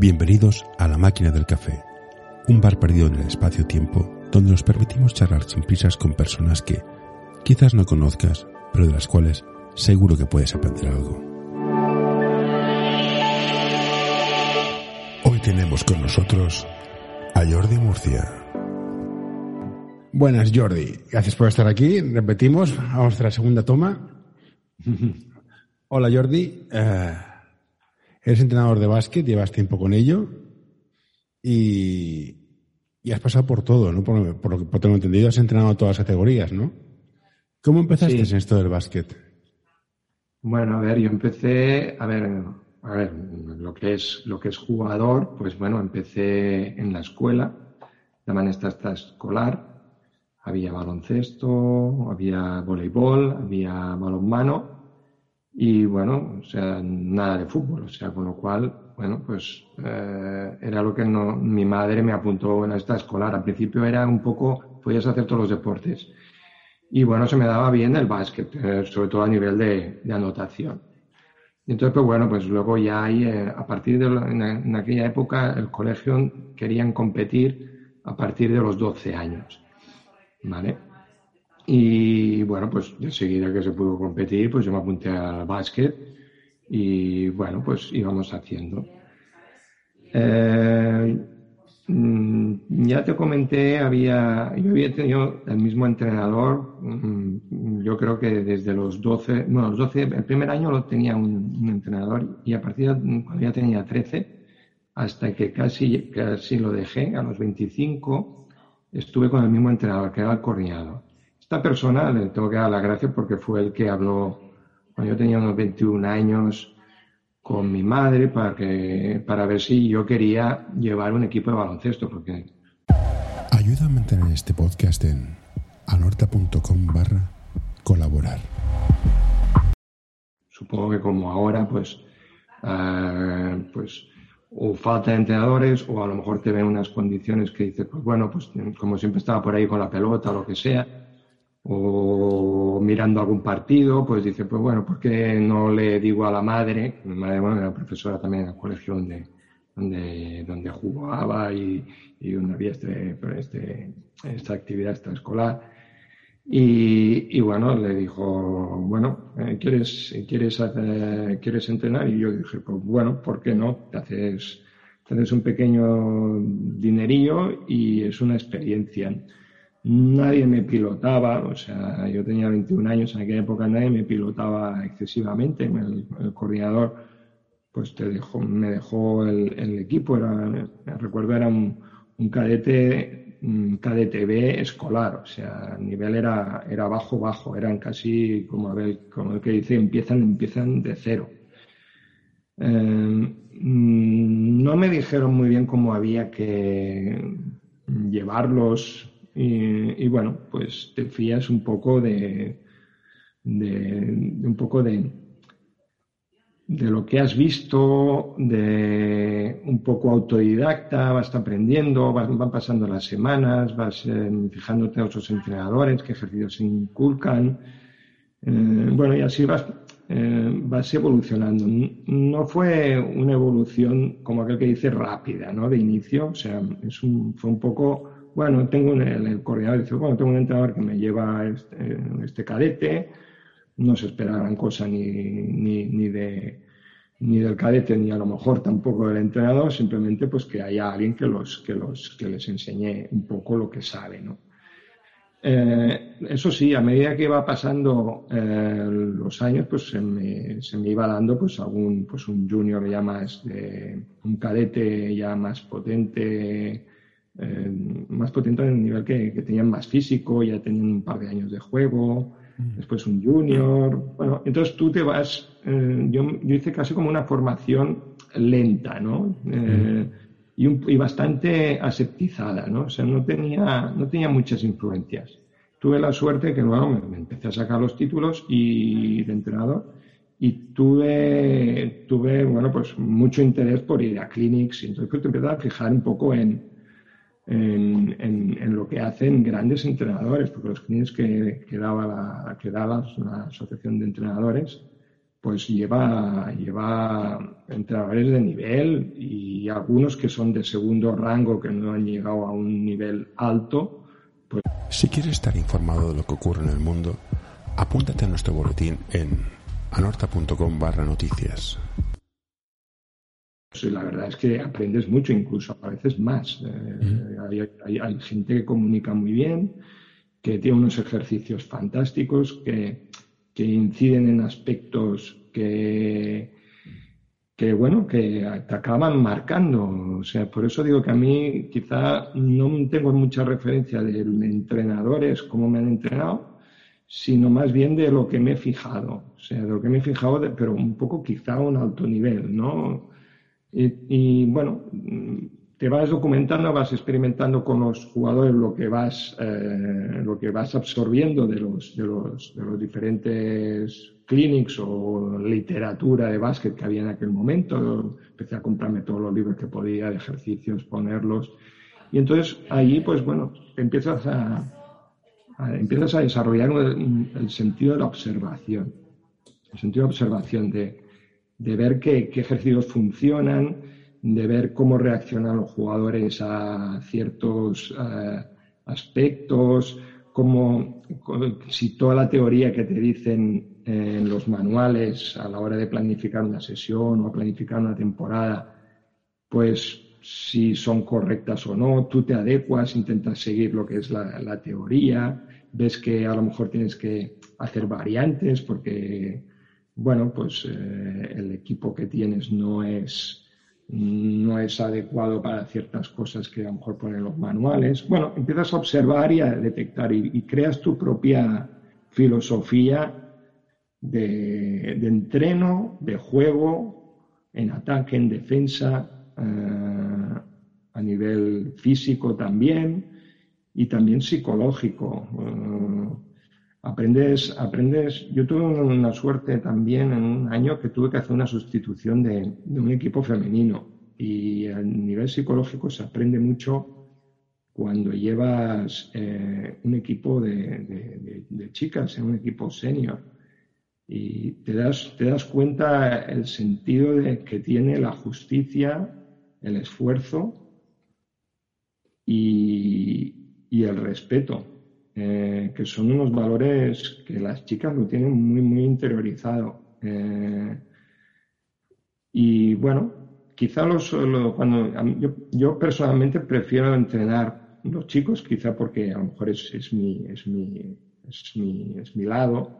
Bienvenidos a La Máquina del Café, un bar perdido en el espacio-tiempo donde nos permitimos charlar sin prisas con personas que quizás no conozcas, pero de las cuales seguro que puedes aprender algo. Hoy tenemos con nosotros a Jordi Murcia. Buenas, Jordi. Gracias por estar aquí. Repetimos a nuestra segunda toma. Hola, Jordi. Eh, eres entrenador de básquet, llevas tiempo con ello y, y has pasado por todo, ¿no? Por, por lo que tengo entendido, has entrenado todas las categorías, ¿no? ¿Cómo empezaste Sí. en esto del básquet? Bueno, a ver, yo empecé, a ver, a ver, lo que es, lo que es jugador, pues bueno, empecé en la escuela, llaman esta esta escolar, había baloncesto, había voleibol, había balonmano y bueno, o sea, nada de fútbol, o sea, con lo cual, bueno, pues eh, era lo que no, mi madre me apuntó en esta escolar. Al principio era un poco, podías hacer todos los deportes. Y bueno, se me daba bien el básquet, eh, sobre todo a nivel de, de anotación. Entonces, pues bueno, pues luego ya ahí, eh, a partir de, en, en aquella época, el colegio querían competir a partir de los 12 años, ¿vale? Y bueno, pues enseguida que se pudo competir, pues yo me apunté al básquet y bueno, pues íbamos haciendo. Eh, mm, ya te comenté, había, yo había tenido el mismo entrenador, mm, yo creo que desde los 12, bueno, los 12, el primer año lo tenía un, entrenador y a partir de cuando ya tenía 13, hasta que casi, casi lo dejé, a los 25, estuve con el mismo entrenador, que era el coordinador. Esta persona le tengo que dar las gracias porque fue el que habló cuando yo tenía unos 21 años con mi madre para, que, para ver si yo quería llevar un equipo de baloncesto, porque Ayuda a mantener este podcast en anorta.com barra colaborar. supongo que como ahora, pues, eh, pues o falta de entrenadores o a lo mejor te ven unas condiciones que dices, pues bueno, pues como siempre estaba por ahí con la pelota o lo que sea, o mirando algún partido, pues dice, pues bueno, ¿por qué no le digo a la madre? Mi madre, bueno, era profesora también en el colegio donde, donde, donde jugaba y, y donde había este, este, esta actividad extraescolar. Y, y bueno, le dijo, bueno, eh, ¿quieres, quieres, hacer- ¿quieres entrenar? Y yo dije, pues bueno, ¿por qué no? Te haces, te haces un pequeño dinerillo y es una experiencia. Nadie me pilotaba, o sea, yo tenía 21 años en aquella época, nadie me pilotaba excesivamente. El, el coordinador, pues te dejó, me dejó el, equipo, era, recuerdo era un, un cadete, un escolar, o sea, el nivel era, era bajo, bajo, eran casi como, a ver, como el que dice, empiezan, empiezan de cero. Mm, no me dijeron muy bien cómo había que llevarlos y, bueno, pues te fías un poco de, de- un poco de, de lo que has visto, de un poco autodidacta, vas aprendiendo, vas- van pasando las semanas, vas eh, fijándote a otros entrenadores, qué ejercicios inculcan. Eh, bueno, y así vas, eh, vas evolucionando. No fue una evolución como aquel que dice rápida, ¿no? De inicio, o sea, es un, fue un poco, bueno, tengo un, el, coordinador dice, bueno, tengo un entrenador que me lleva este, este cadete, no se espera gran cosa ni, ni, ni de ni del cadete ni a lo mejor tampoco del entrenador, simplemente pues que haya alguien que los que los que les enseñe un poco lo que sabe, ¿no? Eh, eso sí, a medida que iba pasando eh, los años, pues se me, se me iba dando pues algún pues un junior ya más de un cadete ya más potente, eh, más potente en el nivel que, que tenían más físico, ya tenían un par de años de juego, después un junior. Bueno, entonces tú te vas, eh, yo, yo hice casi como una formación lenta, ¿no? Eh, y, un- y bastante aseptizada, ¿no? O sea, no tenía, no tenía muchas influencias. Tuve la suerte que luego me, me empecé a sacar los títulos y de entrenador y tuve, tuve, bueno, pues mucho interés por ir a clinics y entonces pues, te empecé a fijar un poco en, en, en- en lo que hacen grandes entrenadores, porque los clinics que, que daba, la, que daba la Asociación de Entrenadores pues lleva, lleva entrenadores de nivel y algunos que son de segundo rango que no han llegado a un nivel alto. Pues... Si quieres estar informado de lo que ocurre en el mundo, apúntate a nuestro boletín en anorta.com barra noticias. La verdad es que aprendes mucho, incluso a veces más. Eh, hay, gente que comunica muy bien, que tiene unos ejercicios fantásticos, que, que inciden en aspectos que, que bueno, que te acaban marcando. O sea, por eso digo que a mí quizá no tengo mucha referencia de entrenadores, cómo me han entrenado, sino más bien de lo que me he fijado. O sea, de lo que me he fijado, pero un poco quizá a un alto nivel, ¿no? Y bueno, te vas documentando, vas experimentando con los jugadores lo que vas, eh, lo que vas absorbiendo de los, de, los, de los diferentes clinics o literatura de básquet que había en aquel momento. Empecé a comprarme todos los libros que podía de ejercicios, ponerlos. Y entonces ahí, pues bueno, empiezas a, empiezas a desarrollar el, sentido de la observación. El sentido de observación de, de ver qué, ejercicios funcionan, de ver cómo reaccionan los jugadores a ciertos eh, aspectos, como si toda la teoría que te dicen en los manuales a la hora de planificar una sesión o planificar una temporada, pues si son correctas o no, tú te adecuas, intentas seguir lo que es la, teoría, ves que a lo mejor tienes que hacer variantes porque, bueno, pues eh, el equipo que tienes no es no es adecuado para ciertas cosas que a lo mejor ponen los manuales. Bueno, empiezas a observar y a detectar y, creas tu propia filosofía de, entreno, de juego, en ataque, en defensa, eh, a nivel físico también y también psicológico. Eh, aprendes, aprendes. Yo tuve una suerte también en un año que tuve que hacer una sustitución de, un equipo femenino. Y a nivel psicológico se aprende mucho cuando llevas eh, un equipo de, chicas, en un equipo senior. Y te das, te das cuenta el sentido de que tiene la justicia, el esfuerzo y el respeto eh, que son unos valores que las chicas lo tienen muy, muy interiorizado. Eh, y bueno, quizá los, cuando yo, personalmente prefiero entrenar los chicos, quizá porque a lo mejor es, es, mi, es, mi, es, mi, es mi lado.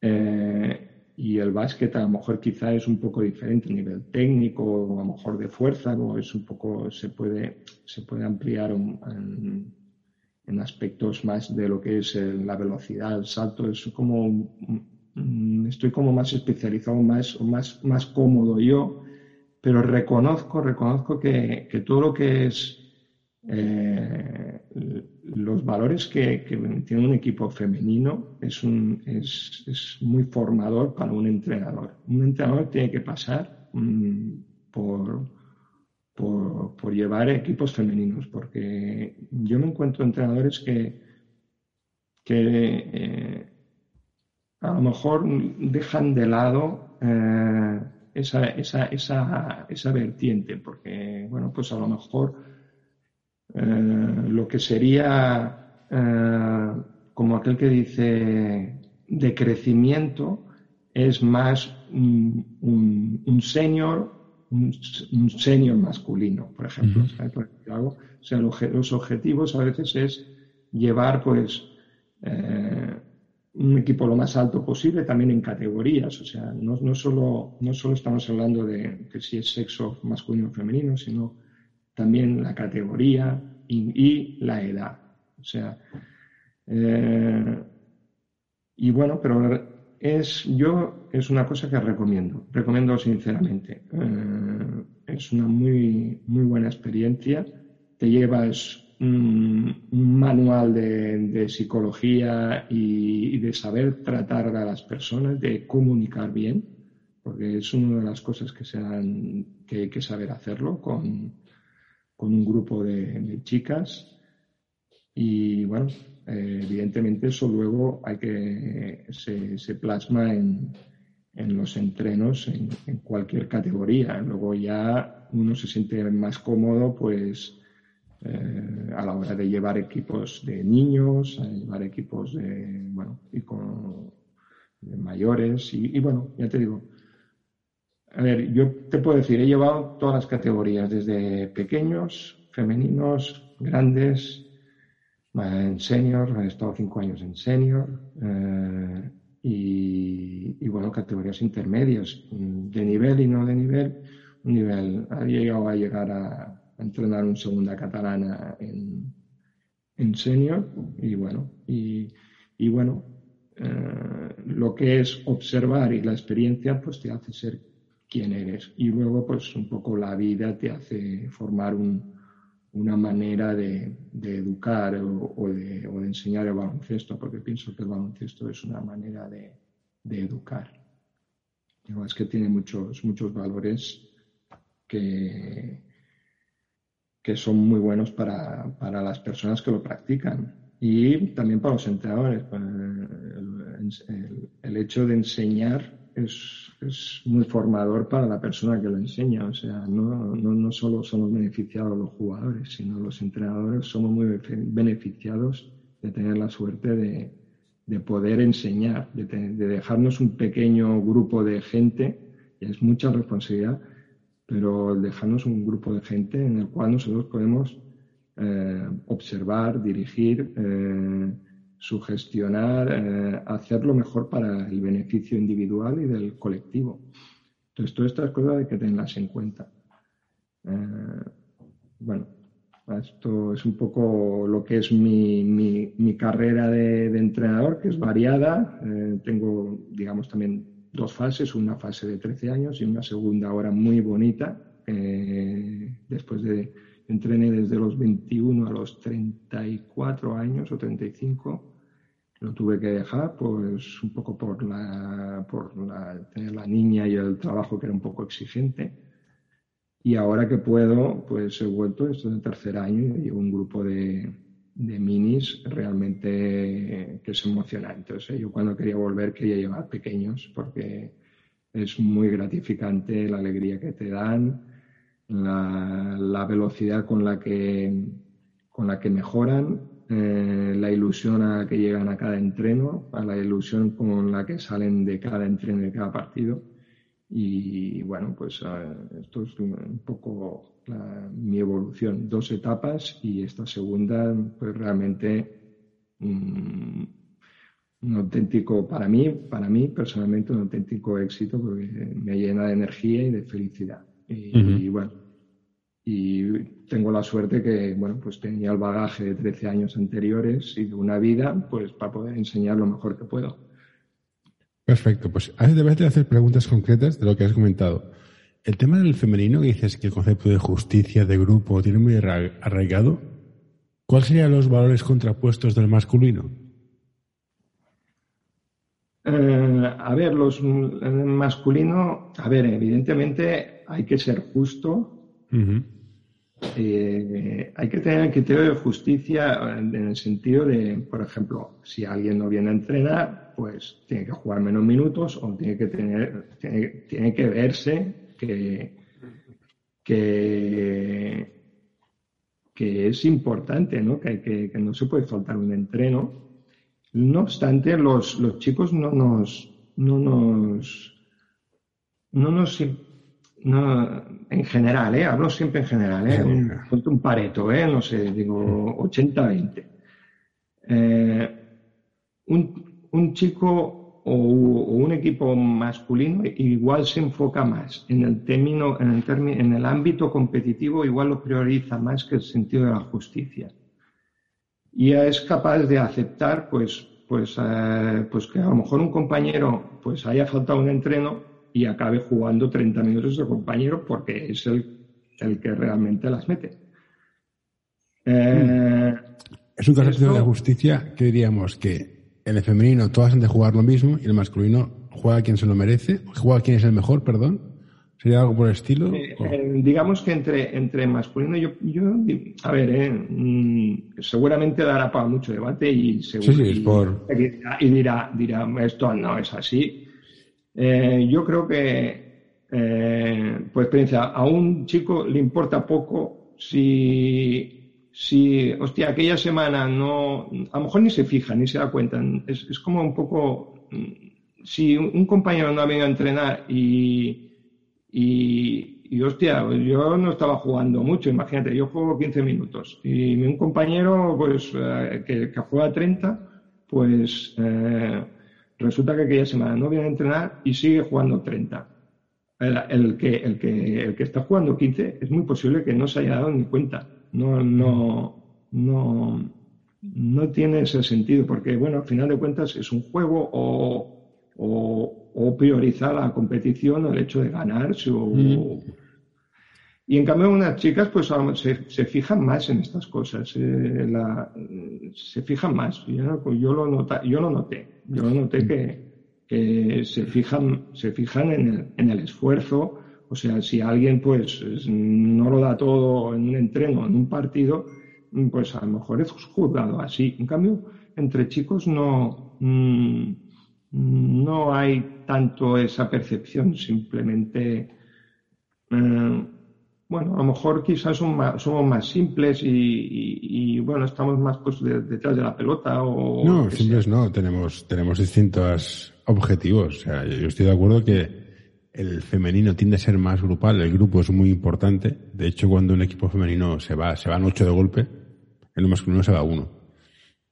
Eh, y el básquet a lo mejor quizá es un poco diferente a nivel técnico, a lo mejor de fuerza, o es un poco, se puede, se puede ampliar un, en aspectos más de lo que es la velocidad, el salto, es como estoy como más especializado, más, más, más cómodo yo, pero reconozco, reconozco que, que todo lo que es eh, los valores que, que, tiene un equipo femenino es, un, es, es, muy formador para un entrenador. Un entrenador tiene que pasar mm, por, por, llevar equipos femeninos, porque yo me encuentro entrenadores que, que eh, a lo mejor dejan de lado eh, esa, esa, esa, esa, vertiente, porque, bueno, pues a lo mejor eh, lo que sería como aquel que dice de crecimiento es más un, un, un senior un, senior masculino, por ejemplo. O sea, los objetivos a veces es llevar, pues, eh, un equipo lo más alto posible, también en categorías. O sea, no, no, solo, no solo estamos hablando de que si es sexo masculino o femenino, sino también la categoría y, la edad. O sea, eh, y bueno, pero es, yo, es una cosa que recomiendo, recomiendo sinceramente. Eh, es una muy, muy buena experiencia. Te llevas un, manual de, psicología y, de saber tratar a las personas, de comunicar bien, porque es una de las cosas que, se que hay que saber hacerlo con, con un grupo de chicas. Y bueno, eh, evidentemente eso luego hay que se, se plasma en, en los entrenos en, cualquier categoría. Luego ya uno se siente más cómodo, pues, eh, a la hora de llevar equipos de niños, a llevar equipos de, bueno, y con, mayores, y, bueno, ya te digo. A ver, yo te puedo decir, he llevado todas las categorías, desde pequeños, femeninos, grandes, en senior, he estado cinco años en senior, eh, y, bueno, categorías intermedias, mm, de nivel y no de nivel. Un nivel, ha llegado a llegar a, entrenar un segunda catalana en, en senior y bueno, y, y bueno, eh, lo que es observar y la experiencia pues te hace ser quien eres y luego pues un poco la vida te hace formar un, una manera de, educar o, de, enseñar el baloncesto, porque pienso que el baloncesto es una manera de, educar. es que tiene muchos, muchos valores que, que son muy buenos para, las personas que lo practican y también para los entrenadores. el hecho de enseñar es, es, muy formador para la persona que lo enseña. O sea, no, no, no solo somos beneficiados los jugadores, sino los entrenadores somos muy beneficiados de tener la suerte de, de poder enseñar, de, de, dejarnos un pequeño grupo de gente, y es mucha responsabilidad, pero dejarnos un grupo de gente en el cual nosotros podemos eh, observar, dirigir, eh, sugestionar, eh, hacerlo mejor para el beneficio individual y del colectivo. Entonces, todas estas cosas hay que tenerlas en cuenta. Eh, bueno, esto es un poco lo que es mi, mi, carrera de, entrenador, que es variada. Eh, tengo, digamos, también dos fases, una fase de 13 años y una segunda ahora muy bonita. después de entrené desde los 21 a los 34 años o 35. Lo tuve que dejar, pues un poco por la, por la, tener la niña y el trabajo que era un poco exigente. Y ahora que puedo, pues he vuelto, esto es el tercer año y llevo un grupo de, de minis realmente que es emocionante. O sea, yo cuando quería volver quería llevar pequeños porque es muy gratificante la alegría que te dan, la, velocidad con la que, con la que mejoran, eh, la ilusión a la que llegan a cada entreno, a la ilusión con la que salen de cada entreno de cada partido. Y bueno, pues eh, esto es un poco mi evolución. Dos etapas y esta segunda, pues realmente mm, un auténtico, para mí, para mí personalmente, un auténtico éxito porque me llena de energía y de felicidad. Y, bueno, y tengo la suerte que, bueno, pues tenía el bagaje de 13 años anteriores y de una vida, pues para poder enseñar lo mejor que puedo. Perfecto, pues antes de hacer preguntas concretas de lo que has comentado. El tema del femenino, que dices que el concepto de justicia, de grupo, tiene muy arraigado, ¿cuáles serían los valores contrapuestos del masculino? Eh, a ver, los masculino, a ver, evidentemente hay que ser justo. Eh, hay que tener el criterio de justicia en el sentido de, por ejemplo, si alguien no viene a entrenar, pues tiene que jugar menos minutos o tiene que tener, tiene, que verse que, que, es importante, ¿no? Que, que, no se puede faltar un entreno. No obstante, los, los chicos no nos, no nos, no nos no, en general, ¿eh? hablo siempre en general, ¿eh? un, un pareto, ¿eh? no sé, digo 80-20. Eh, un, un, chico o, un equipo masculino igual se enfoca más en el término, en el, en el ámbito competitivo, igual lo prioriza más que el sentido de la justicia. Y es capaz de aceptar, pues, pues, eh, pues que a lo mejor un compañero pues haya faltado un entreno y acabe jugando 30 minutos de compañero porque es el, el que realmente las mete. Eh, es un concepto de la justicia que diríamos que en el femenino todas han de jugar lo mismo y el masculino juega a quien se lo merece, juega a quien es el mejor, perdón. ¿Sería algo por el estilo? Eh, eh, digamos que entre, entre masculino, yo, yo a ver, mm, seguramente dará para mucho debate y, seguro, y, dirá, dirá, esto no es así Eh, yo creo que, eh, por experiencia, a un chico le importa poco si, si, hostia, aquella semana no, a lo mejor ni se fija, ni se da cuenta. Es, es como un poco, mm, si un compañero no ha venido a entrenar y, y, y hostia, yo no estaba jugando mucho, imagínate, yo juego 15 minutos y un compañero pues eh, que, juega 30, pues eh, resulta que aquella semana no viene a entrenar y sigue jugando 30. El, que, el, que, el que está jugando 15 es muy posible que no se haya dado ni cuenta. No, no, no, no tiene ese sentido porque, bueno, al final de cuentas es un juego o o priorizar la competición o el hecho de ganarse. O, mm. Y en cambio unas chicas pues se, se fijan más en estas cosas, eh, la, se fijan más. Yo, yo, lo nota, yo lo noté, yo lo noté que, que se fijan, se fijan en el, en el esfuerzo. O sea, si alguien pues no lo da todo en un entreno, en un partido, pues a lo mejor es juzgado así. En cambio, entre chicos no, mm, no hay tanto esa percepción, simplemente, eh, bueno, a lo mejor quizás somos más, simples y, bueno, estamos más pues, detrás de la pelota o... No, simples no, tenemos, tenemos distintos objetivos. O sea, yo estoy de acuerdo que el femenino tiende a ser más grupal, el grupo es muy importante. De hecho, cuando un equipo femenino se va, se van ocho de golpe, en lo masculino se va uno.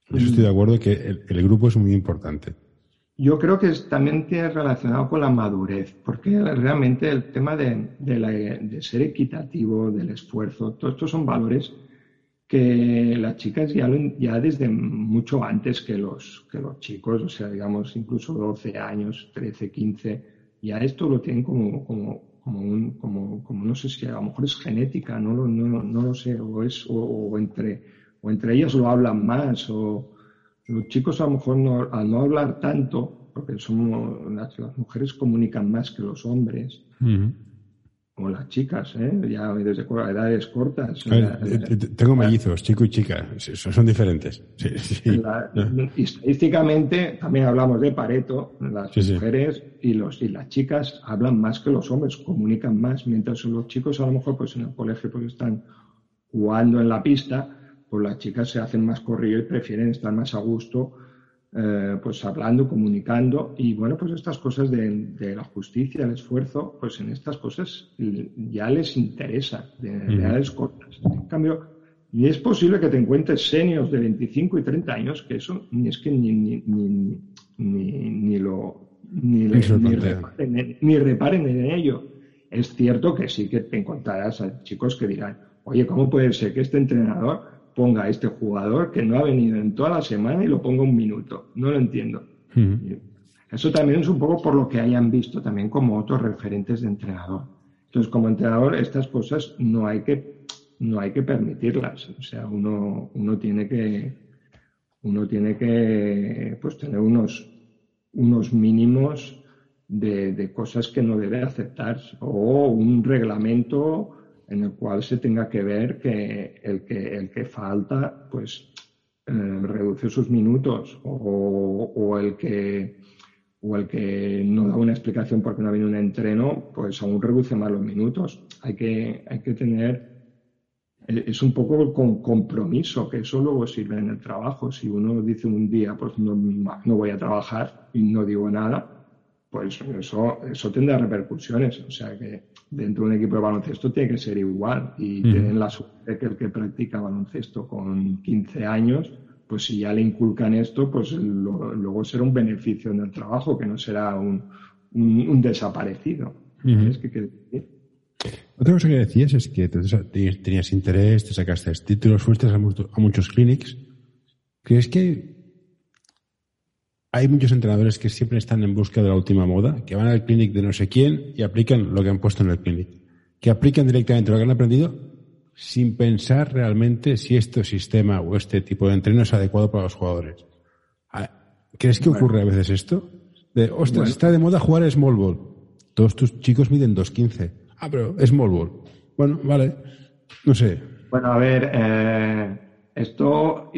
Yo estoy de acuerdo que el grupo es muy importante. Yo creo que también tiene relacionado con la madurez, porque realmente el tema de, ser equitativo, del esfuerzo, todos estos son valores que las chicas ya, ya desde mucho antes que los, que los chicos, o sea, digamos, incluso 12 años, 13, 15, ya esto lo tienen como, como, como, un, como, como no sé si a lo mejor es genética, no lo, no, no lo sé, o, es, o, entre, o entre ellas lo hablan más, o los chicos a lo mejor no, al no hablar tanto, porque somos, las, mujeres comunican más que los hombres, o las chicas, ¿eh? ya desde edades cortas. Tengo mellizos, chico y chica, son diferentes. estadísticamente, también hablamos de Pareto, las mujeres y, los, y las chicas hablan más que los hombres, comunican más, mientras los chicos a lo mejor pues en el colegio pues están jugando en la pista pues las chicas se hacen más corrido y prefieren estar más a gusto, eh, pues hablando, comunicando. Y bueno, pues estas cosas de, la justicia, el esfuerzo, pues en estas cosas ya les interesa, de, edades cortas. En cambio, y es posible que te encuentres senios de 25 y 30 años, que eso ni es que ni, ni, ni, ni, lo ni, reparen, ni reparen en ello. Es cierto que sí que te encontrarás a chicos que dirán, oye, ¿cómo puede ser que este entrenador ponga a este jugador que no ha venido en toda la semana y lo ponga un minuto. No lo entiendo. Eso también es un poco por lo que hayan visto también como otros referentes de entrenador. Entonces, como entrenador, estas cosas no hay que, no hay que permitirlas. O sea, uno, uno tiene que, uno tiene que pues, tener unos, unos mínimos de, de cosas que no debe aceptar o un reglamento en el cual se tenga que ver que el que, el que falta, pues eh, reduce sus minutos o, o, el que o el que no da una explicación porque no ha venido un entreno, pues aún reduce más los minutos. Hay que, hay que tener, es un poco con compromiso, que eso luego sirve en el trabajo. Si uno dice un día, pues no, no voy a trabajar y no digo nada, pues eso, eso tendrá repercusiones. O sea que dentro de un equipo de baloncesto tiene que ser igual. Y tienen la suerte que el que practica baloncesto con 15 años, pues si ya le inculcan esto, pues luego será un beneficio en el trabajo, que no será un, un, desaparecido. Otra cosa que decías es que tenías interés, te sacaste títulos, fuiste a, muchos clinics. ¿Crees que hay muchos entrenadores que siempre están en busca de la última moda, que van al clinic de no sé quién y aplican lo que han puesto en el clinic. Que aplican directamente lo que han aprendido sin pensar realmente si este sistema o este tipo de entreno es adecuado para los jugadores. Ah, ¿Crees que ocurre a veces esto? De, ostras, está de moda jugar small ball. Todos tus chicos miden 2.15. Ah, pero small ball. Bueno, vale. No sé. Bueno, a ver, eh, esto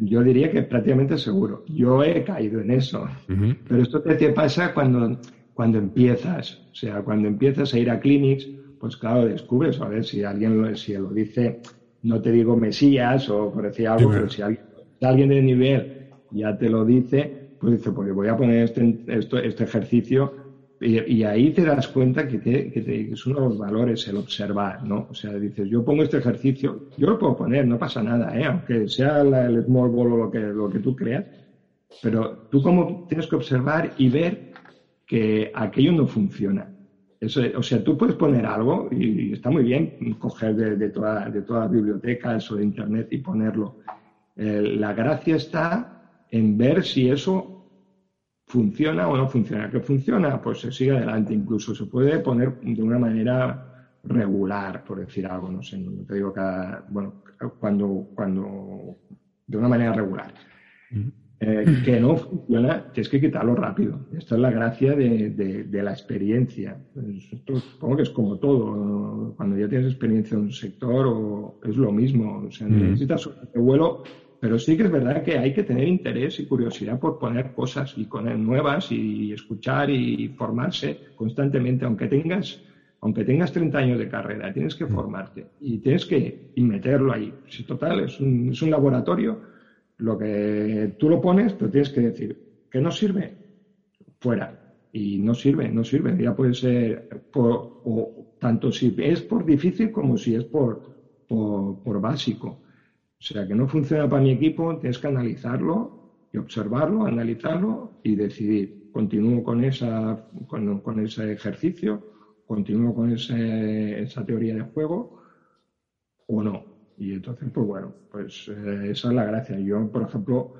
yo diría que prácticamente seguro. Yo he caído en eso. Pero esto te pasa cuando cuando empiezas, o sea, cuando empiezas a ir a clinics, pues claro, descubres, a ver, si alguien lo, si lo dice, no te digo Mesías o por decir algo, pero si alguien, alguien de nivel ya te lo dice, pues dice, pues voy a poner este, este ejercicio y, ahí te das cuenta que, que, es uno de los valores el observar, ¿no? O sea, dices, yo pongo este ejercicio, yo lo puedo poner, no pasa nada, ¿eh? Aunque sea el small ball o lo que, lo que tú creas, pero tú como tienes que observar y ver que aquello no funciona. Eso, o sea, tú puedes poner algo y, está muy bien coger de, de, toda, de todas las bibliotecas o de internet y ponerlo. la gracia está en ver si eso funciona o no funciona. ¿Qué funciona? Pues se sigue adelante. Incluso se puede poner de una manera regular, por decir algo. No sé, no te digo cada, bueno, cuando, cuando, de una manera regular. Eh, que no funciona, tienes que quitarlo rápido. Esta es la gracia de, la experiencia. Esto supongo que es como todo. Cuando ya tienes experiencia en un sector, o es lo mismo. O sea, necesitas un vuelo pero sí que es verdad que hay que tener interés y curiosidad por poner cosas y poner nuevas y escuchar y formarse constantemente, aunque tengas, aunque tengas 30 años de carrera, tienes que formarte y tienes que meterlo ahí. Si total es un, es un laboratorio, lo que tú lo pones, pero tienes que decir que no sirve, fuera. Y no sirve, no sirve. Ya puede ser por, o tanto si es por difícil como si es por, por, por básico. O sea, que no funciona para mi equipo, tienes que analizarlo y observarlo, analizarlo y decidir, continúo con, esa, con, ese ejercicio, continúo con esa teoría de juego o no. Y entonces, pues bueno, pues eh, esa es la gracia. Yo, por ejemplo,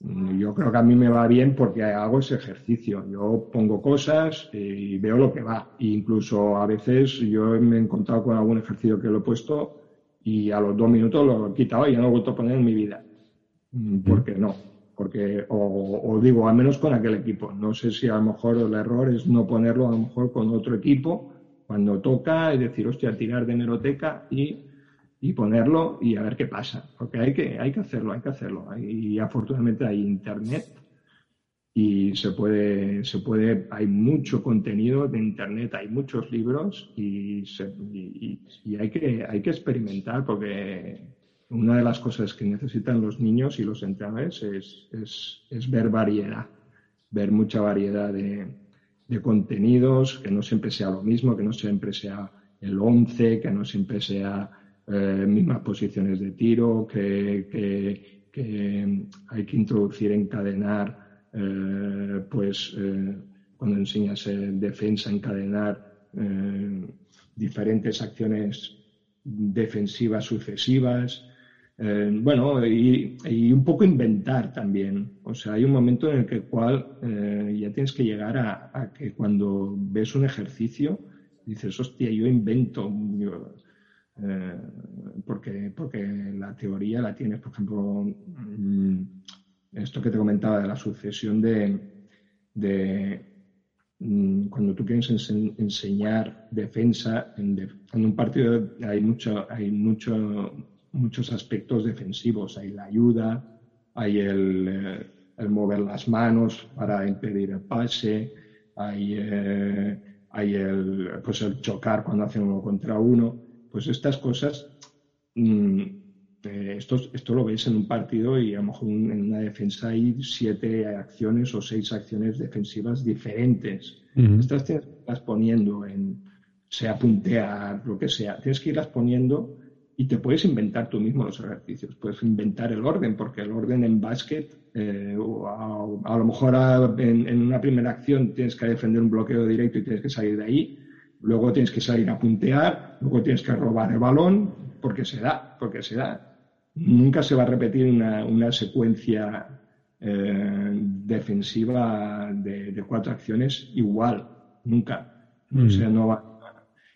mm, yo creo que a mí me va bien porque hago ese ejercicio. Yo pongo cosas y veo lo que va. E incluso a veces yo me he encontrado con algún ejercicio que lo he puesto y a los dos minutos lo he quitado y ya no lo he vuelto a poner en mi vida. Porque no. Porque, o, digo, al menos con aquel equipo. No sé si a lo mejor el error es no ponerlo a lo mejor con otro equipo cuando toca, es decir, hostia, tirar de meroteca y, y ponerlo y a ver qué pasa. Porque hay que, hay que hacerlo, hay que hacerlo. Y afortunadamente hay internet y se puede, se puede, hay mucho contenido de internet, hay muchos libros y, hay, que, hay que experimentar porque una de las cosas que necesitan los niños y los entrenadores es, es, es ver variedad, ver mucha variedad de, de, contenidos, que no siempre sea lo mismo, que no siempre sea el 11, que no siempre sea eh, mismas posiciones de tiro, que, que hay que introducir, encadenar eh, pues eh, cuando enseñas defensa, encadenar eh, diferentes acciones defensivas sucesivas. bueno, y, un poco inventar también. O sea, hay un momento en el que cual ya tienes que llegar a, que cuando ves un ejercicio dices, hostia, yo invento. porque, porque la teoría la tienes, por ejemplo, mm, esto que te comentaba de la sucesión de, mm, cuando tú quieres enseñar defensa, en, un partido hay, hay mucho, muchos aspectos defensivos. Hay la ayuda, hay el, eh, el mover las manos para impedir el pase, hay, eh, hay el, pues el chocar cuando hacen uno contra uno. Pues estas cosas mm, eh, esto, esto lo ves en un partido y a lo mejor en una defensa hay siete acciones o seis acciones defensivas diferentes. Estas tienes que irlas poniendo en, sea puntear, lo que sea, tienes que irlas poniendo y te puedes inventar tú mismo los ejercicios. Puedes inventar el orden, porque el orden en básquet, eh, a, lo mejor en, en, una primera acción tienes que defender un bloqueo directo y tienes que salir de ahí. Luego tienes que salir a puntear, luego tienes que robar el balón, porque se da, porque se da nunca se va a repetir una, secuencia eh, defensiva de, cuatro acciones igual, nunca. O sea, no va.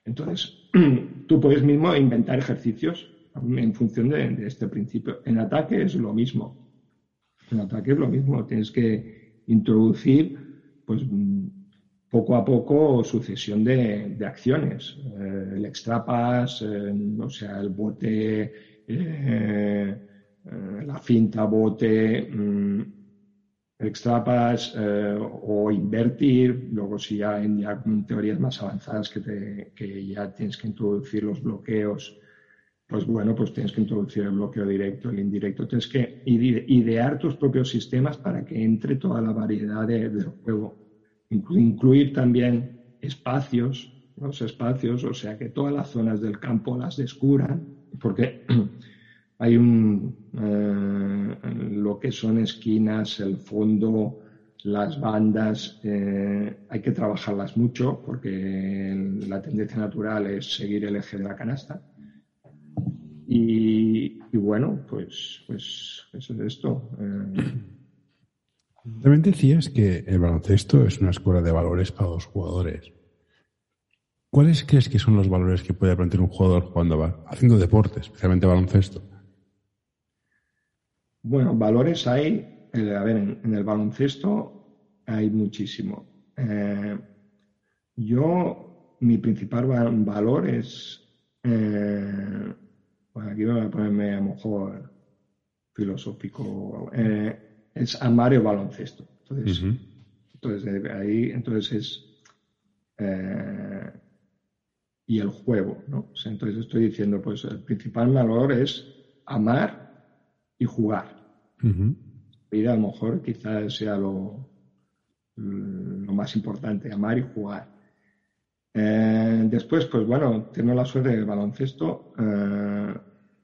Entonces, tú puedes mismo inventar ejercicios en función de, este principio. En ataque es lo mismo. En ataque es lo mismo. Tienes que introducir, pues, poco a poco sucesión de, acciones. Eh, el extrapas, eh, o sea, el bote eh, la finta, bote, mm, extrapas eh, o invertir, luego si ya en ya teorías más avanzadas que, te, que ya tienes que introducir los bloqueos, pues bueno, pues tienes que introducir el bloqueo directo, el indirecto, tienes que idear tus propios sistemas para que entre toda la variedad del juego, incluir también espacios, los espacios, o sea que todas las zonas del campo las descubran, porque hay un, eh, lo que son esquinas, el fondo, las bandas, eh, hay que trabajarlas mucho porque la tendencia natural es seguir el eje de la canasta. Y, bueno, pues, pues eso es esto. Eh. También decías que el baloncesto es una escuela de valores para los jugadores. ¿Cuáles crees que son los valores que puede aprender un jugador cuando va haciendo deporte, especialmente baloncesto? Bueno, valores hay, eh, a ver, en, el baloncesto hay muchísimo. Eh, yo, mi principal valor es, eh, bueno, aquí voy a ponerme a lo mejor filosófico, es amar el baloncesto. Entonces, entonces ahí, entonces es y el juego, ¿no? entonces estoy diciendo, pues el principal valor es amar y jugar. Uh a lo mejor quizás sea lo, lo más importante, amar y jugar. Eh, después, pues bueno, tengo la suerte del baloncesto, eh,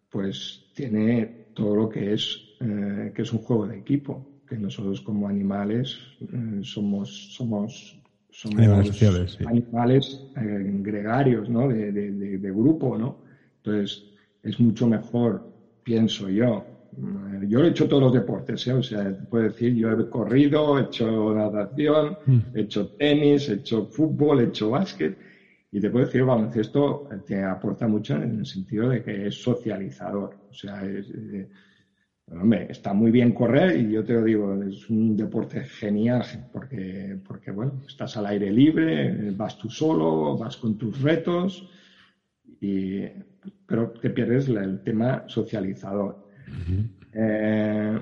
pues tiene todo lo que es, eh, que es un juego de equipo, que nosotros como animales somos, somos, somos animales, gregarios, ¿no? De, de, de grupo, ¿no? Entonces, es mucho mejor, pienso yo, yo he hecho todos los deportes, ¿eh? o sea, puedo decir, yo he corrido, he hecho natación, mm. he hecho tenis, he hecho fútbol, he hecho básquet, y te puedo decir, el baloncesto te aporta mucho en el sentido de que es socializador, o sea, eh, hombre, está muy bien correr y yo te lo digo, es un deporte genial porque, porque bueno, estás al aire libre, vas tú solo, vas con tus retos, y, pero te pierdes el tema socializador. Eh,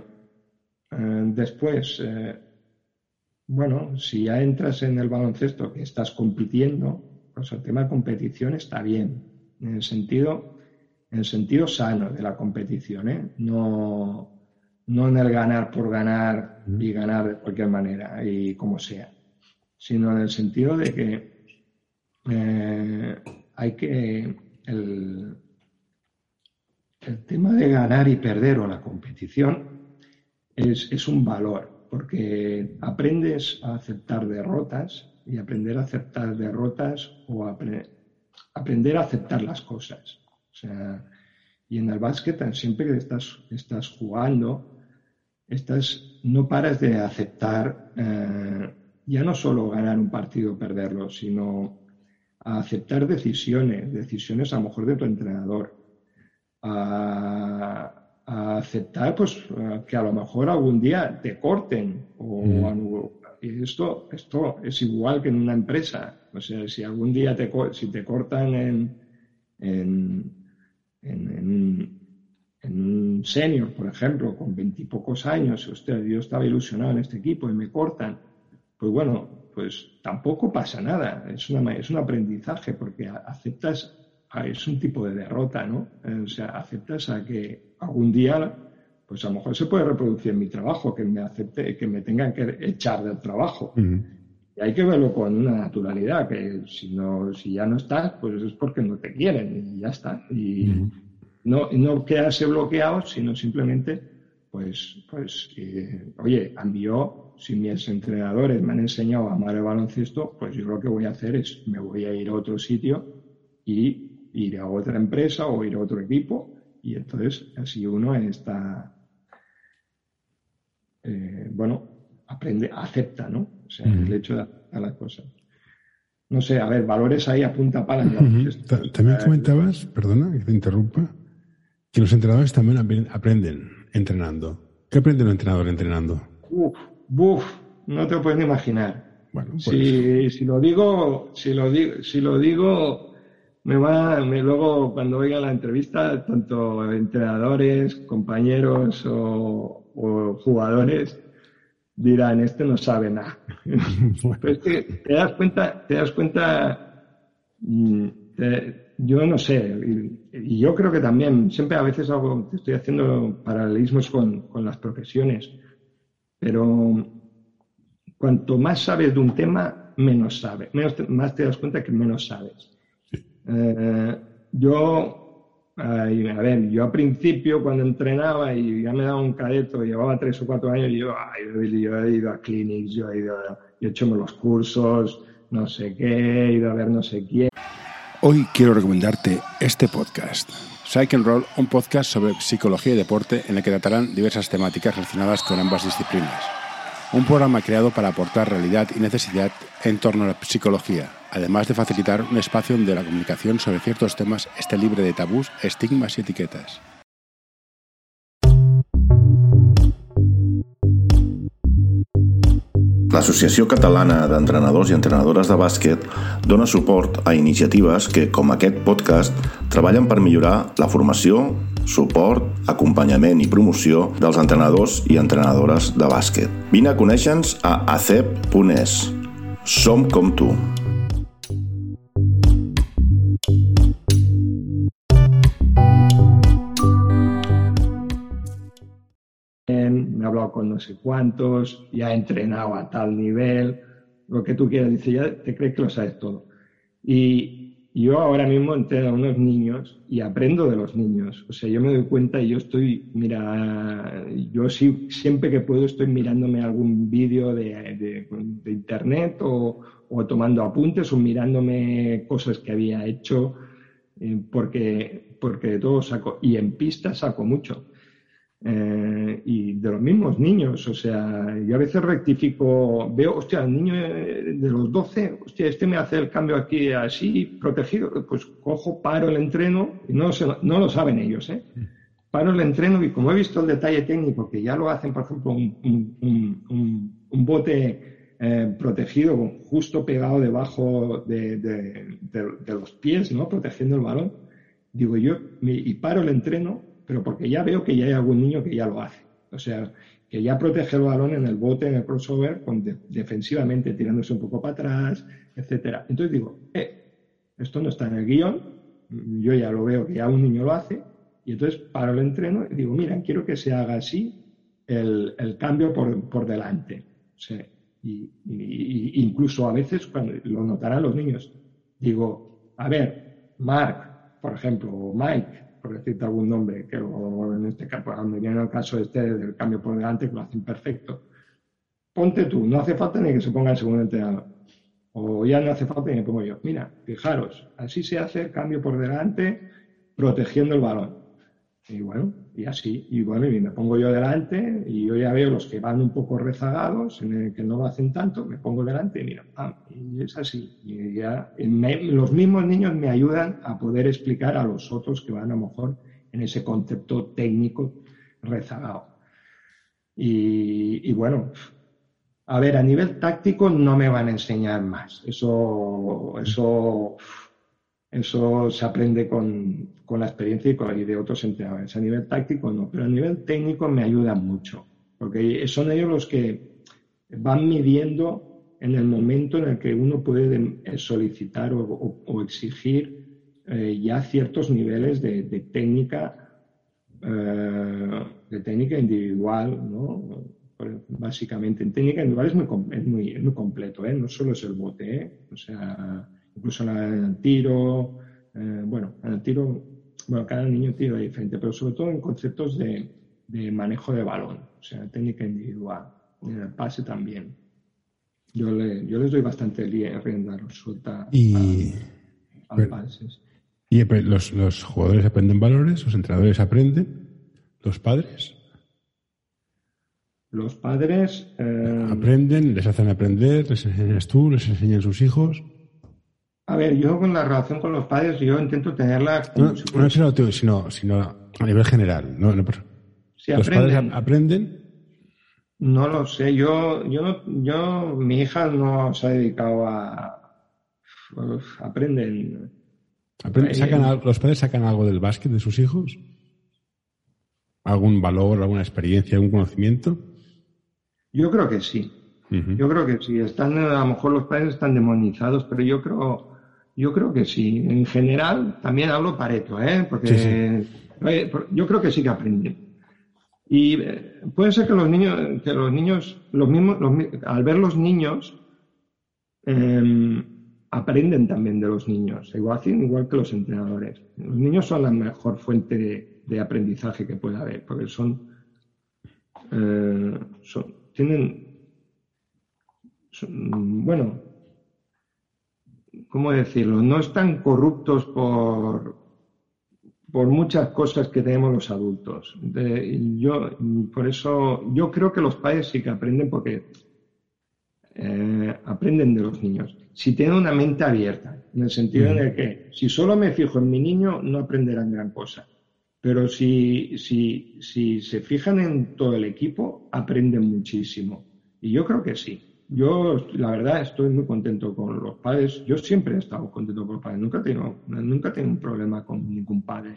eh, después, eh, bueno, si ya entras en el baloncesto que estás compitiendo, pues el tema de competición está bien, en el sentido, en el sentido sano de la competición, no, no en el ganar por ganar y ganar de cualquier manera y como sea, sino en el sentido de que hay que el, el tema de ganar y perder o la competición es, un valor, porque aprendes a aceptar derrotas y aprender a aceptar derrotas o aprender a aceptar las cosas. Y en el básquet siempre que estás, estás jugando, estás, no paras de aceptar eh, ya no solo ganar un partido o perderlo, sino a aceptar decisiones, decisiones a lo mejor de tu entrenador, a, aceptar pues que a lo mejor algún día te corten o y esto esto es igual que en una empresa. O sea si algún día te si te cortan en en, en, un, senior por ejemplo con veintipocos años usted yo estaba ilusionado en este equipo y me cortan pues bueno pues tampoco pasa nada es una es un aprendizaje porque aceptas es un tipo de derrota, ¿no? Eh, o sea, aceptas a que algún día, pues a lo mejor se puede reproducir en mi trabajo, que me acepte, que me tengan que echar del trabajo. Y hay que verlo con una naturalidad, que si no, si ya no estás, pues es porque no te quieren y ya está. Y no, no quedarse bloqueado, sino simplemente, pues, pues, eh, oye, cambió, si mis entrenadores me han enseñado a amar el baloncesto, pues yo lo que voy a hacer es, me voy a ir a otro sitio y ir a otra empresa o ir a otro equipo y entonces así uno está, eh, bueno, aprende, acepta, ¿no? O sea, el hecho de las cosas. No sé, a ver, valores ahí a punta pala. También comentabas, perdona que te interrumpa, que los entrenadores también aprenden entrenando. ¿Qué aprende un entrenador entrenando? Uf, buf, no te lo puedes ni imaginar. Bueno, pues... si, si, lo digo, si lo digo, si lo digo, me va, me, luego cuando oiga la entrevista, tanto entrenadores, compañeros o, jugadores, dirán, este no sabe nada. Pero es que te das cuenta, te das cuenta, mm, yo no sé, y, yo creo que también, siempre a veces hago, estoy haciendo paralelismos con, con las profesiones, pero cuanto más sabes de un tema, menos sabes, menos más te das cuenta que menos sabes. Eh, yo, a ver, yo al principio cuando entrenaba y ya me daba un cadeto, llevaba tres o cuatro años, yo, yo he ido a clinics, yo he, ido yo he hecho los cursos, no sé qué, he ido a ver no sé quién. Hoy quiero recomendarte este podcast. Psych and Roll, un podcast sobre psicología y deporte en el que tratarán diversas temáticas relacionadas con ambas disciplinas. Un programa creado para aportar realidad y necesidad en torno a la psicología, además de facilitar un espacio donde la comunicación sobre ciertos temas esté libre de tabús, estigmas y etiquetas. L'Associació Catalana d'Entrenadors i Entrenadores de Bàsquet dona suport a iniciatives que, com aquest podcast, treballen per millorar la formació, suport, acompanyament i promoció dels entrenadors i entrenadores de bàsquet. Vine a conèixer-nos a acep.es. Som com tu. Con no sé cuántos, ya he entrenado a tal nivel, lo que tú quieras, dice, ya te crees que lo sabes todo. Y yo ahora mismo entreno a unos niños y aprendo de los niños. O sea, yo me doy cuenta y yo estoy, mira, yo siempre que puedo estoy mirándome algún vídeo de, de, internet o, o, tomando apuntes o mirándome cosas que había hecho, eh, porque, porque de todo saco. Y en pista saco mucho. Eh, y de los mismos niños, o sea, yo a veces rectifico, veo, hostia, el niño de los 12, hostia, este me hace el cambio aquí así, protegido, pues cojo, paro el entreno, y no, no lo saben ellos, ¿eh? Paro el entreno y como he visto el detalle técnico, que ya lo hacen, por ejemplo, un, un, bote eh, protegido, justo pegado debajo de, de, de, los pies, ¿no? Protegiendo el balón, digo yo, y paro el entreno pero porque ya veo que ya hay algún niño que ya lo hace. O sea, que ya protege el balón en el bote, en el crossover, con defensivamente, tirándose un poco para atrás, etcétera. Entonces digo, eh, esto no está en el guion, yo ya lo veo que ya un niño lo hace, y entonces paro el entreno y digo, mira, quiero que se haga así el, cambio por, por, delante. O sea, y, y, incluso a veces, cuando lo notarán los niños, digo, a ver, Mark, por ejemplo, o Mike, por decirte algún nombre, que en este caso, viene el caso este del cambio por delante, que lo hacen perfecto. Ponte tú, no hace falta ni que se ponga el segundo entrenador. O ya no hace falta ni que pongo yo. Mira, fijaros, así se hace el cambio por delante, protegiendo el balón. Y bueno, y así. Y bueno, y me pongo yo delante y yo ya veo los que van un poco rezagados, en el que no lo hacen tanto, me pongo delante y mira, y es así. Y ya los mismos niños me ayudan a poder explicar a los otros que van a lo mejor en ese concepto técnico rezagado. Y bueno, a ver, a nivel táctico no me van a enseñar más. Eso, eso eso se aprende con, con la experiencia y, con, y de otros entrenadores. A nivel táctico no, pero a nivel técnico me ayudan mucho, porque son ellos los que van midiendo en el momento en el que uno puede eh, solicitar o, o, exigir eh, ya ciertos niveles de, de técnica, eh, de técnica individual, ¿no? Básicamente, en técnica individual es muy, es muy, es muy completo, ¿eh? no solo es el bote, ¿eh? o sea, incluso en el tiro, eh, bueno, en el tiro, bueno, cada niño tira diferente, pero sobre todo en conceptos de, de manejo de balón, o sea, técnica individual, en el pase también. Yo, le, yo les doy bastante rienda suelta y, a, pases. ¿Y los, los jugadores aprenden valores? ¿Los entrenadores aprenden? ¿Los padres? Los padres. Eh, ¿Aprenden? ¿Les hacen aprender? ¿Les enseñas tú? ¿Les enseñan sus hijos? A ver, yo con la relación con los padres, yo intento tenerla. no, no sino, sino, a nivel general. No, si ¿Los padres aprenden? No lo sé. Yo, yo, yo, mi hija no se ha dedicado a. aprenden. sacan, ¿Los padres sacan algo del básquet de sus hijos? ¿Algún valor, alguna experiencia, algún conocimiento? Yo creo que sí. Yo creo que sí. Están, a lo mejor los padres están demonizados, pero yo creo, yo creo que sí. En general, también hablo pareto, ¿eh? Porque eh, yo creo que sí que aprenden. Y eh, puede ser que los niños, que los niños, los mismos, al ver los niños, em, aprenden también de los niños, igual, igual que los entrenadores. Los niños son la mejor fuente de, aprendizaje que puede haber, porque son, eh, son tienen, bueno, ¿cómo decirlo? No están corruptos por, por muchas cosas que tenemos los adultos. yo, por eso, yo creo que los padres sí que aprenden porque eh, aprenden de los niños. Si tienen una mente abierta, en el sentido en el que si solo me fijo en mi niño, no aprenderán gran cosa. Pero si, si, si se fijan en todo el equipo, aprenden muchísimo. Y yo creo que sí. Yo, la verdad, estoy muy contento con los padres. Yo siempre he estado contento con los padres. Nunca tengo, nunca tengo un problema con ningún padre.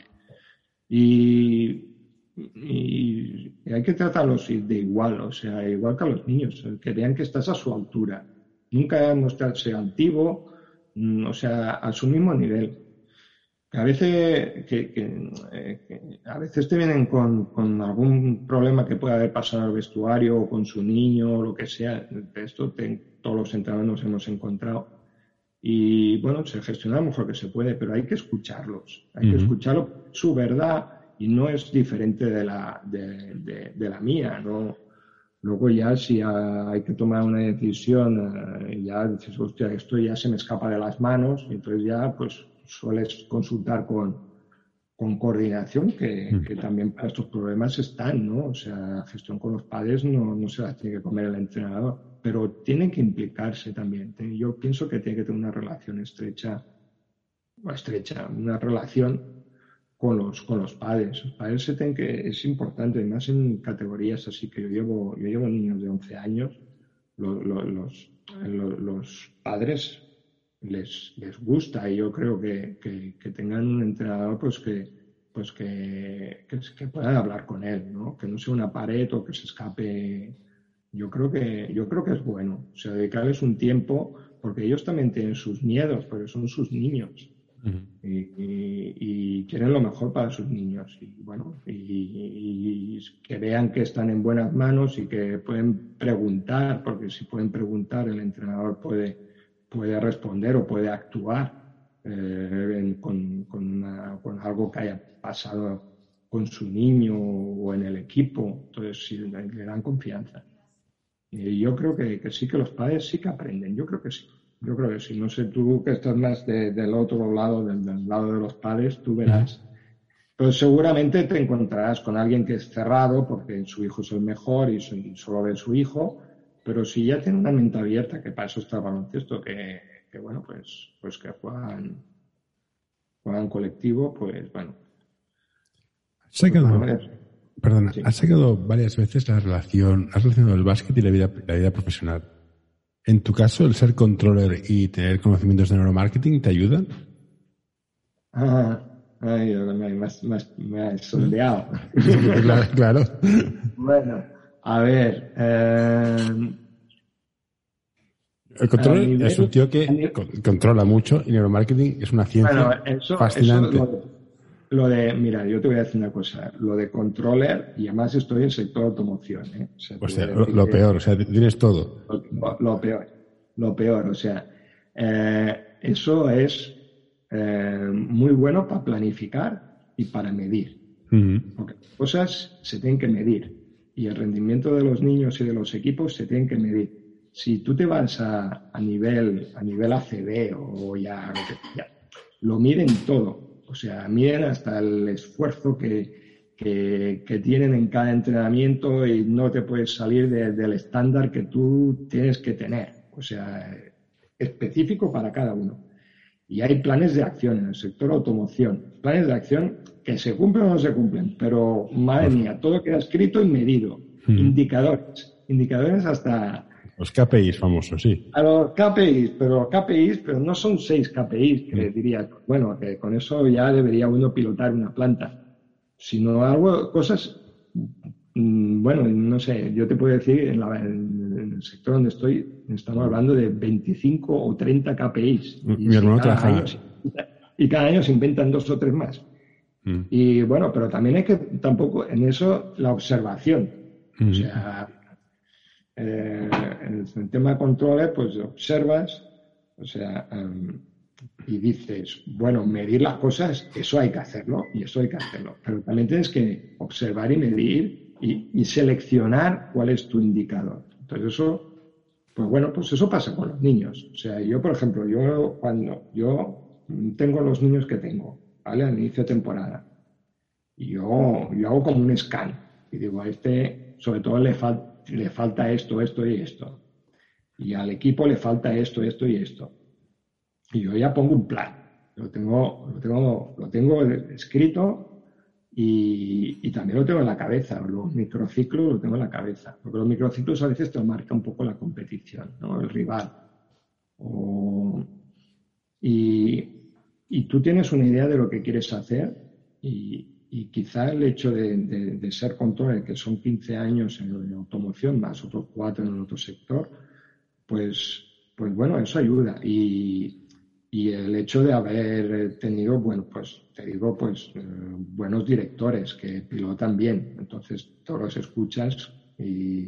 Y y, hay que tratarlos de igual, o sea, igual que a los niños, que vean que estás a su altura. Nunca mostrarse altivo, mm, o sea, a su mismo nivel. A veces, que, a veces te vienen con, algún problema que pueda haber pasado al vestuario o con su niño o lo que sea. De esto todos los entrenadores nos hemos encontrado. Y bueno, se gestiona lo mejor que se puede, pero hay que escucharlos. Hay que escucharlo, su verdad y no es diferente de la, de, la mía, ¿no? Luego ya si hay que tomar una decisión, eh, ya dices, hostia, esto ya se me escapa de las manos, y entonces ya pues sueles consultar con, con coordinación, que, que, también para estos problemas están, ¿no? O sea, la gestión con los padres no, no se la tiene que comer el entrenador, pero tienen que implicarse también. Yo pienso que tiene que tener una relación estrecha, o estrecha, una relación con los, con los padres. Los padres se tienen que, es importante, más en categorías así que yo llevo, yo llevo niños de 11 años, los, los, los, padres les, les gusta. Y yo creo que, que, tengan un entrenador pues que, pues que, que, puedan hablar con él, ¿no? que no sea una pared o que se escape. Yo creo que, yo creo que es bueno, o sea, dedicarles un tiempo, porque ellos también tienen sus miedos, porque son sus niños. Y, quieren lo mejor para sus niños. Y bueno y, que vean que están en buenas manos y que pueden preguntar porque si pueden preguntar el entrenador puede puede responder o puede actuar eh, con, con, algo que haya pasado con su niño o en el equipo entonces sí, le dan confianza y yo creo que, que sí que los padres sí que aprenden yo creo que sí yo creo que sí. No sé, tú que estás más del otro lado, del, lado de los padres, tú verás. Pero seguramente te encontrarás con alguien que es cerrado porque su hijo es el mejor y, solo ve su hijo. Pero si ya tiene una mente abierta, que para eso está el baloncesto, que, que bueno, pues, pues que juegan, juegan colectivo, pues bueno. Has sacado, perdona, has sacado varias veces la relación, has relacionado el básquet y la vida, la vida profesional. En tu caso, el ser controller y tener conocimientos de neuromarketing te ayudan? Ah, ay, me, has, me, sondeado. claro, Bueno, a ver. Eh, el controller es un tío que controla mucho y neuromarketing es una ciencia fascinante. lo, de, mira, yo te voy a decir una cosa. Lo de controller, y además estoy en el sector automoción. ¿eh? O sea, lo, peor, o sea, tienes todo. Lo, peor, lo peor. O sea, eh, eso es eh, muy bueno para planificar y para medir. Porque las cosas se tienen que medir y el rendimiento de los niños y de los equipos se tienen que medir. Si tú te vas a, a nivel a nivel ACB o ya que, lo miden todo o sea, miden hasta el esfuerzo que, que, tienen en cada entrenamiento y no te puedes salir del estándar que tú tienes que tener. O sea, específico para cada uno. Y hay planes de acción en el sector automoción. Planes de acción que se cumplen o no se cumplen. Pero, madre mía, todo queda escrito y medido. Indicadores. Indicadores hasta, los KPIs famosos, sí. A los KPIs, pero KPIs, pero no son seis KPIs, que diría, bueno, que con eso ya debería uno pilotar una planta, sino algo, cosas mm, bueno, no sé, yo te puedo decir, en, el sector donde estoy, estamos hablando de 25 o 30 KPIs. Mi hermano trabaja. y cada año se inventan dos o tres más. Mm. Y bueno, pero también hay que tampoco en eso la observación. O sea, eh, en el tema de controles, pues observas, o sea, em, y dices, bueno, medir las cosas, eso hay que hacerlo y eso hay que hacerlo. Pero también tienes que observar y medir y, seleccionar cuál es tu indicador. Entonces eso, pues bueno, pues eso pasa con los niños. O sea, yo, por ejemplo, yo cuando yo tengo los niños que tengo, Al inicio de temporada, y yo, yo hago como un scan y digo, a este sobre todo le, falta esto, esto y esto. Y al equipo le falta esto, esto y esto y yo ya pongo un plan. Lo tengo, lo tengo, lo tengo escrito y, también lo tengo en la cabeza. Los microciclos lo tengo en la cabeza. Porque los microciclos a veces te marca un poco la competición, ¿no? el rival. y, y, tú tienes una idea de lo que quieres hacer y, y quizá el hecho de, de, ser control, que son 15 años en, automoción, más otros 4 en otro sector, pues, pues bueno, eso ayuda. Y, y el hecho de haber tenido, bueno, pues te digo, pues eh, buenos directores que pilotan bien. Entonces, todos los escuchas y,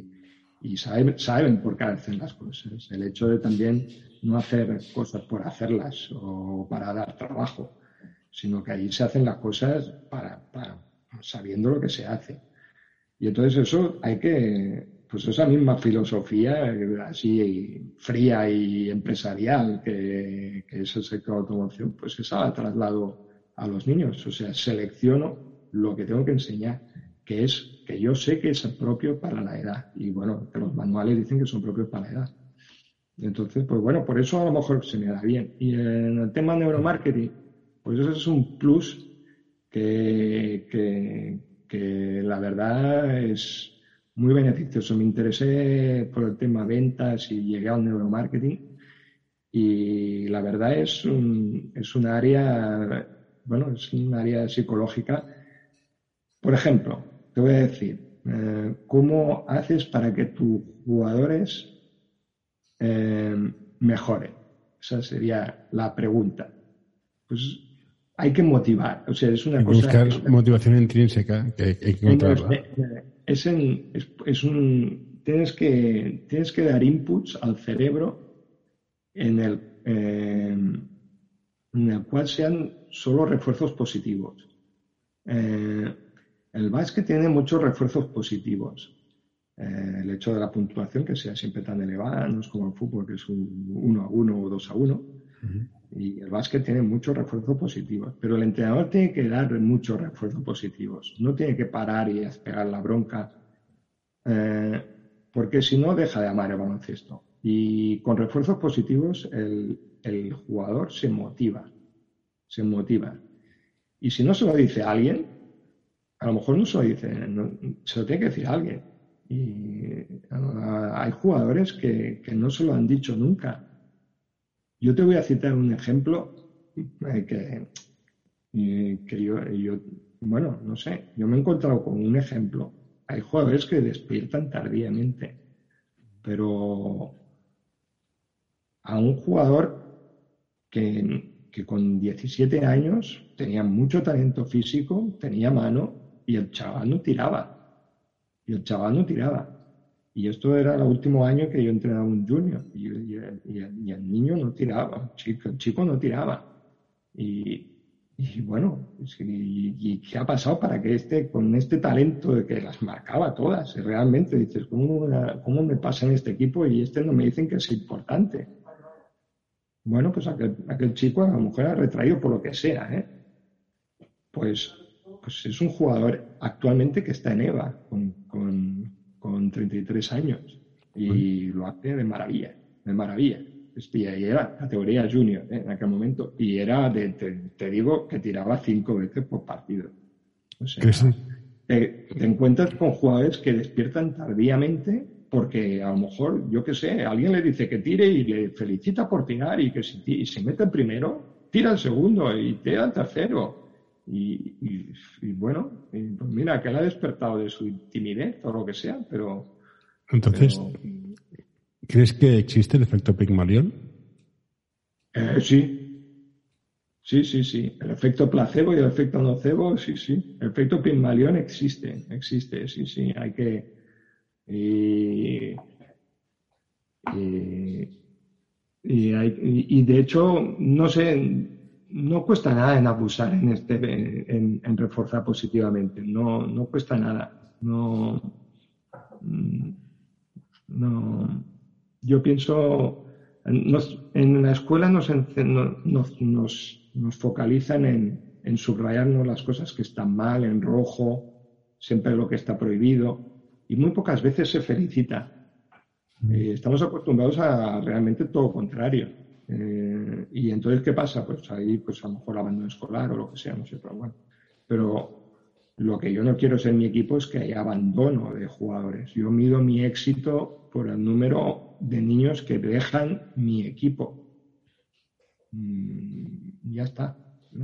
y saben, saben por qué hacen las cosas. El hecho de también no hacer cosas por hacerlas o para dar trabajo, sino que ahí se hacen las cosas para, para sabiendo lo que se hace. Y entonces eso hay que, pues esa misma filosofía así fría y empresarial que, es el sector de automoción, pues esa la traslado a los niños. O sea, selecciono lo que tengo que enseñar, que es que yo sé que es propio para la edad. Y bueno, que los manuales dicen que son propios para la edad. Entonces, pues bueno, por eso a lo mejor se me da bien. Y en el tema neuromarketing, pues eso es un plus que, que la verdad es, muy beneficioso. Me interesé por el tema ventas y llegué al neuromarketing y la verdad es un, es un área, bueno, es un área psicológica. Por ejemplo, te voy a decir, eh, ¿cómo haces para que tus jugadores eh, mejoren? Esa sería la pregunta. Pues hay que motivar. O sea, es una cosa. Buscar motivación intrínseca que hay que encontrarla es, es, un, tienes que, tienes que dar inputs al cerebro en el, eh, en el cual sean solo refuerzos positivos. Eh, el básquet tiene muchos refuerzos positivos. Eh, el hecho de la puntuación que sea siempre tan elevada, no es como el fútbol que es un 1 a 1 o 2 a 1. Y el básquet tiene muchos refuerzos positivos, pero el entrenador tiene que dar muchos refuerzos positivos. No tiene que parar y pegar la bronca, eh, porque si no deja de amar el baloncesto. Y con refuerzos positivos el, el, jugador se motiva, se motiva. Y si no se lo dice a alguien, a lo mejor no se lo dice, se lo tiene que decir a alguien. Y hay jugadores que, que no se lo han dicho nunca yo te voy a citar un ejemplo eh, que, que yo, bueno, no sé, yo me he encontrado con un ejemplo. Hay jugadores que despiertan tardíamente, pero a un jugador que, que con 17 años tenía mucho talento físico, tenía mano y el chaval no tiraba. Y el chaval no tiraba. Y esto era el último año que yo entrenaba un junior y, el niño no tiraba, el chico, no tiraba. Y, bueno, y, qué ha pasado para que este, con este talento de que las marcaba todas, realmente dices, ¿cómo, ¿cómo me pasa en este equipo y este no me dicen que es importante? Bueno, pues aquel, aquel chico a lo mejor ha retraído por lo que sea, ¿eh? Pues, pues es un jugador actualmente que está en EVA, con, con con 33 años y lo hace de maravilla, de maravilla. Y era categoría junior ¿eh? en aquel momento y era, de, te, digo, que tiraba cinco veces por partido. O sea, te, encuentras con jugadores que despiertan tardíamente porque a lo mejor, yo qué sé, alguien le dice que tire y le felicita por tirar y que si, y se mete el primero, tira el segundo y tira el tercero. Y, bueno, pues mira, que le ha despertado de su timidez o lo que sea, pero... Entonces, ¿crees que existe el efecto Pygmalion? Eh, sí. Sí, sí, sí. El efecto placebo y el efecto nocebo, sí, sí. El efecto Pygmalion existe, existe, sí, sí. Hay que... Y, y, y de hecho, no sé, no cuesta nada en abusar en este, en, reforzar positivamente. No, no cuesta nada. No, mm, no. Yo pienso, en la escuela nos, nos, nos, focalizan en, en, subrayarnos las cosas que están mal, en rojo, siempre lo que está prohibido, y muy pocas veces se felicita. Mm. Eh, estamos acostumbrados a realmente todo lo contrario. Eh, y entonces, ¿qué pasa? Pues ahí, pues a lo mejor abandono escolar o lo que sea, no sé, pero bueno. Pero lo que yo no quiero ser mi equipo es que haya abandono de jugadores. Yo mido mi éxito por el número de niños que dejan mi equipo. Mm, ya está.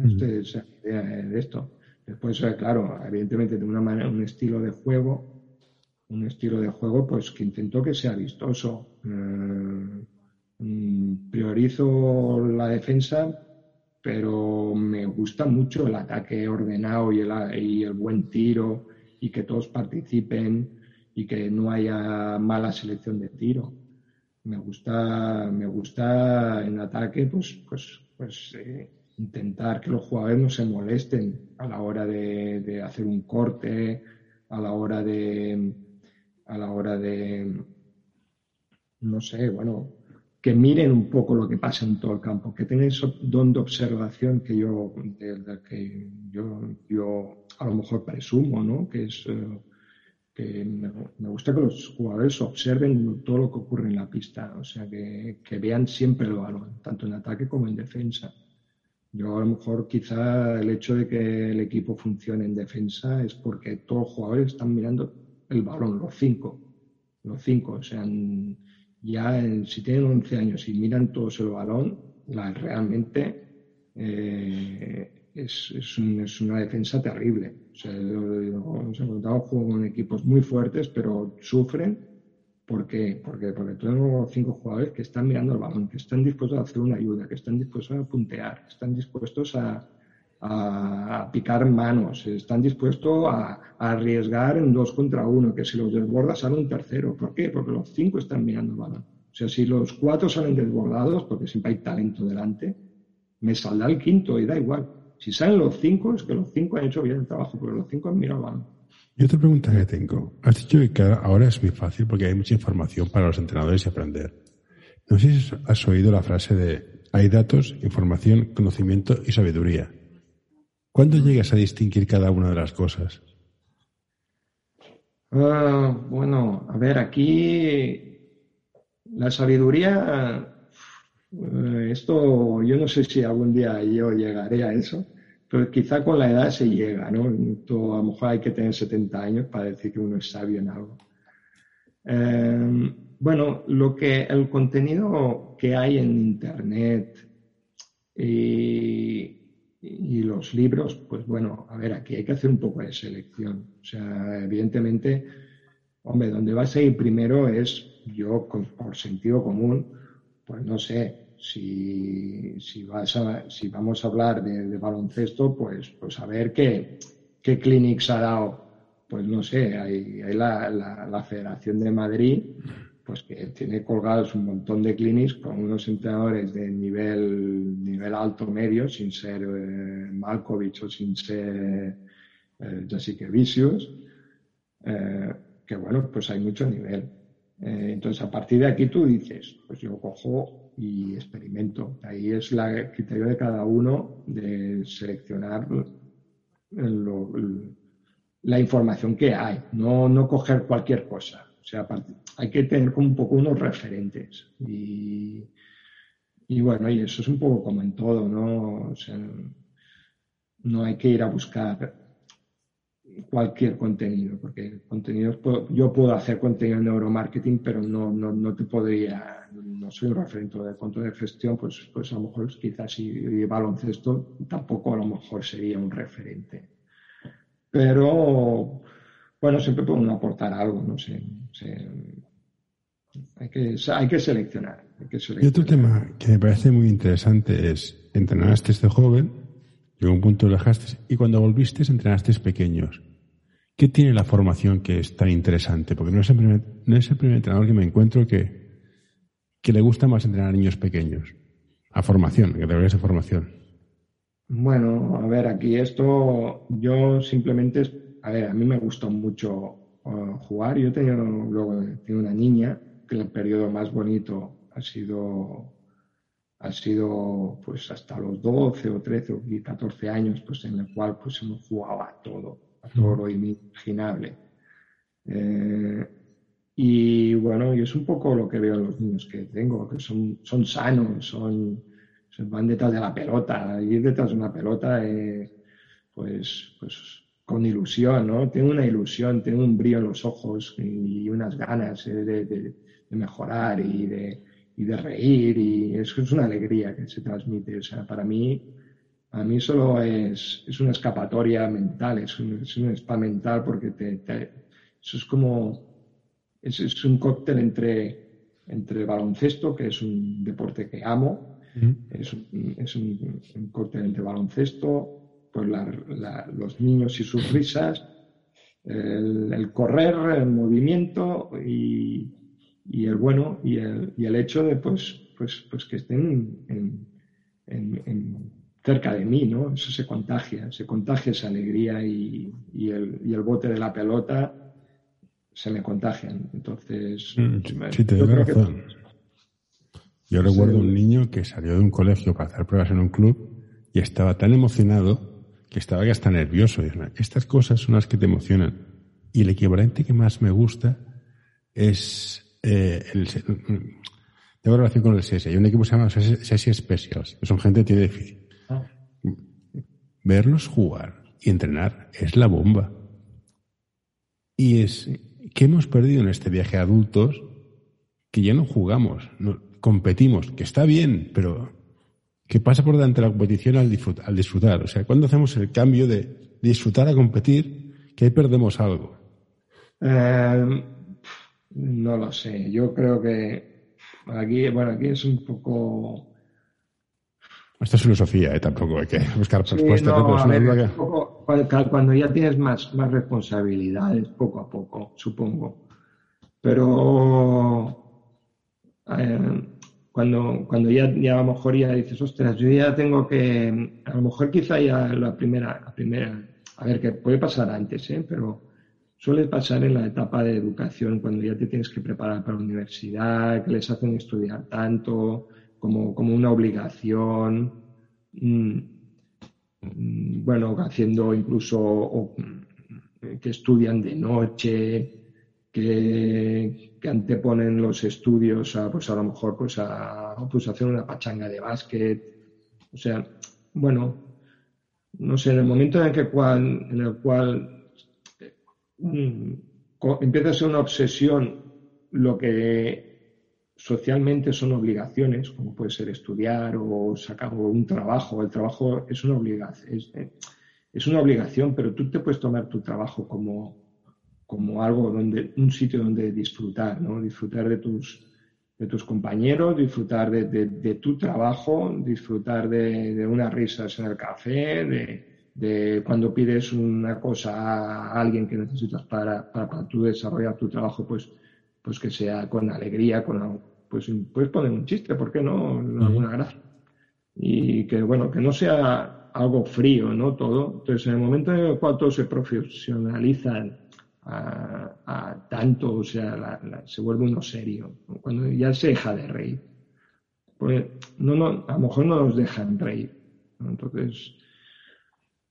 Este es la idea de esto. Después, eh, claro, evidentemente de una manera, un estilo de juego, un estilo de juego, pues que intento que sea vistoso. Eh, Mm, priorizo la defensa, pero me gusta mucho el ataque ordenado y el, y el buen tiro y que todos participen y que no haya mala selección de tiro. Me gusta, me gusta en ataque, pues, pues, pues eh, intentar que los jugadores no se molesten a la hora de, de, hacer un corte, a la hora de, a la hora de, no sé, bueno, que miren un poco lo que pasa en todo el campo, que tengan ese don de observación que yo, que yo, yo a lo mejor presumo, ¿no? Que es eh, que me, gusta que los jugadores observen todo lo que ocurre en la pista, o sea, que, que vean siempre el balón, tanto en ataque como en defensa. Yo a lo mejor quizá el hecho de que el equipo funcione en defensa es porque todos los jugadores están mirando el balón, los cinco, los cinco, o sea, ya si tienen 11 años y miran todos el balón, la, realmente eh, es, es, una defensa terrible. O sea, hemos encontrado con equipos muy fuertes, pero sufren. ¿Por qué? Porque, porque tenemos cinco jugadores que están mirando el balón, que están dispuestos a hacer una ayuda, que están dispuestos a puntear, que están dispuestos a, a, picar manos, están dispuestos a, arriesgar en dos contra uno, que si los desborda sale un tercero. ¿Por qué? Porque los cinco están mirando el. O sea, si los cuatro salen desbordados, porque siempre hay talento delante, me saldrá el quinto y da igual. Si salen los cinco, es que los cinco han hecho bien el trabajo, porque los cinco han mirado el. Y otra pregunta que tengo. Has dicho que ahora es muy fácil porque hay mucha información para los entrenadores y aprender. No sé si has oído la frase de hay datos, información, conocimiento y sabiduría. ¿Cuándo llegas a distinguir cada una de las cosas? Ah, bueno, a ver, aquí la sabiduría, eh, esto yo no sé si algún día yo llegaré a eso, pero quizá con la edad se llega, ¿no? a lo mejor hay que tener 70 años para decir que uno es sabio en algo. Eh, bueno, lo que el contenido que hay en Internet y y los libros, pues bueno, a ver, aquí hay que hacer un poco de selección. O sea, evidentemente, hombre, donde vas a ir primero es, yo por sentido común, pues no sé, si, si, vas a, si vamos a hablar de, baloncesto, pues, pues a ver qué, qué clinics ha dado. Pues no sé, hay, hay la, la, la Federación de Madrid pues que tiene colgados un montón de clinics con unos entrenadores de nivel, nivel alto medio, sin ser eh, Malkovich o sin ser eh, Jessica Vicious, eh, que bueno, pues hay mucho nivel. Eh, entonces, a partir de aquí tú dices, pues yo cojo y experimento. Ahí es la, el criterio de cada uno de seleccionar la información que hay, no, no coger cualquier cosa. Sea, hay que tener como un poco unos referentes. Y, bueno, y eso es un poco como en todo, ¿no? O sea, no hay que ir a buscar cualquier contenido, porque contenidos yo puedo hacer contenido en neuromarketing, pero no, no, no te podría, no soy un referente de control de gestión, pues, pues a lo mejor quizás si baloncesto tampoco a lo mejor sería un referente. Pero bueno, siempre puede uno aportar algo, no sé. hay, que, hay, que seleccionar, Y otro tema que me parece muy interesante es, entrenaste este joven, llegó un punto lo dejaste y cuando volviste entrenaste pequeños. ¿Qué tiene la formación que es tan interesante? Porque no es el primer, no es el primer entrenador que me encuentro que, que le gusta más entrenar a niños pequeños. A formación, que debería ser formación. Bueno, a ver, aquí esto yo simplemente a ver, a mí me gustó mucho uh, jugar. Yo tenía luego tenía una niña que el periodo más bonito ha sido ha sido pues hasta los 12 o 13 o 14 años, pues en el cual pues hemos jugado a todo, a todo lo inimaginable. Eh, y bueno, y es un poco lo que veo en los niños que tengo, que son, son sanos, son, van detrás de la pelota, ir detrás de una pelota, eh, pues, pues con ilusión, ¿no? Tengo una ilusión, tengo un brillo en los ojos y unas ganas eh, de, mejorar y de, de, reír y eso es una alegría que se transmite. O sea, para mí, a mí solo es, es una escapatoria mental, es un, es un spa mental porque te, eso es como, es, es, un cóctel entre, entre baloncesto, que es un deporte que amo, es, un, es un, un cóctel entre baloncesto, pues los niños y sus risas, el, correr, el movimiento y, el bueno y el, hecho de pues, pues, pues que estén cerca de mí, ¿no? Eso se contagia, se contagia esa alegría y, el, bote de la pelota se me contagian. Entonces, mm, sí, te doy razón. Yo recuerdo un niño que salió de un colegio para hacer pruebas en un club y estaba tan emocionado que estaba ya hasta nervioso. Estas cosas son las que te emocionan. Y el equivalente que más me gusta es eh, el, tengo relación con el SESI. Hay un equipo que se llama Specials, que son gente que tiene déficit. Ah. Verlos jugar y entrenar es la bomba. Y es que hemos perdido en este viaje adultos que ya no jugamos, no, competimos, que está bien, pero que pasa por delante de la competición al disfrutar, al disfrutar. O sea, cuando hacemos el cambio de disfrutar a competir, que ahí perdemos algo. Em, no lo sé. Yo creo que aquí, bueno, aquí es un poco. Esta es filosofía, ¿eh? tampoco hay que buscar respuestas. cuando ya tienes más, más responsabilidades, poco a poco, supongo. Pero eh, cuando, cuando ya, ya a lo mejor ya dices, ostras, yo ya tengo que, a lo mejor quizá ya la primera, la primera, a ver, que puede pasar antes, ¿eh? pero suele pasar en la etapa de educación, cuando ya te tienes que preparar para la universidad, que les hacen estudiar tanto, como, como una obligación, mm, mm, bueno, haciendo incluso que estudian de noche, que, que anteponen los estudios a, pues a lo mejor, pues a pues hacer una pachanga de básquet. O sea, bueno, no sé, en el momento en el, que cual, en el cual mm, empieza a ser una obsesión lo que socialmente son obligaciones, como puede ser estudiar o sacar un trabajo. El trabajo es una obligación, es una obligación, pero tú te puedes tomar tu trabajo como, como algo donde, un sitio donde disfrutar, ¿no? Disfrutar de tus, de tus compañeros, disfrutar de, de, tu trabajo, disfrutar de, de, unas risas en el café, de, cuando pides una cosa a alguien que necesitas para, para, para tú desarrollar tu trabajo, pues, pues que sea con alegría, con pues puedes poner un chiste, ¿por qué no? Alguna gracia. Y que bueno, que no sea algo frío, ¿no? Todo. Entonces, en el momento en el cual todo se profesionaliza a, tanto, o sea, se vuelve uno serio, cuando ya se deja de reír. Pues no, no, a lo mejor no nos dejan reír. Entonces,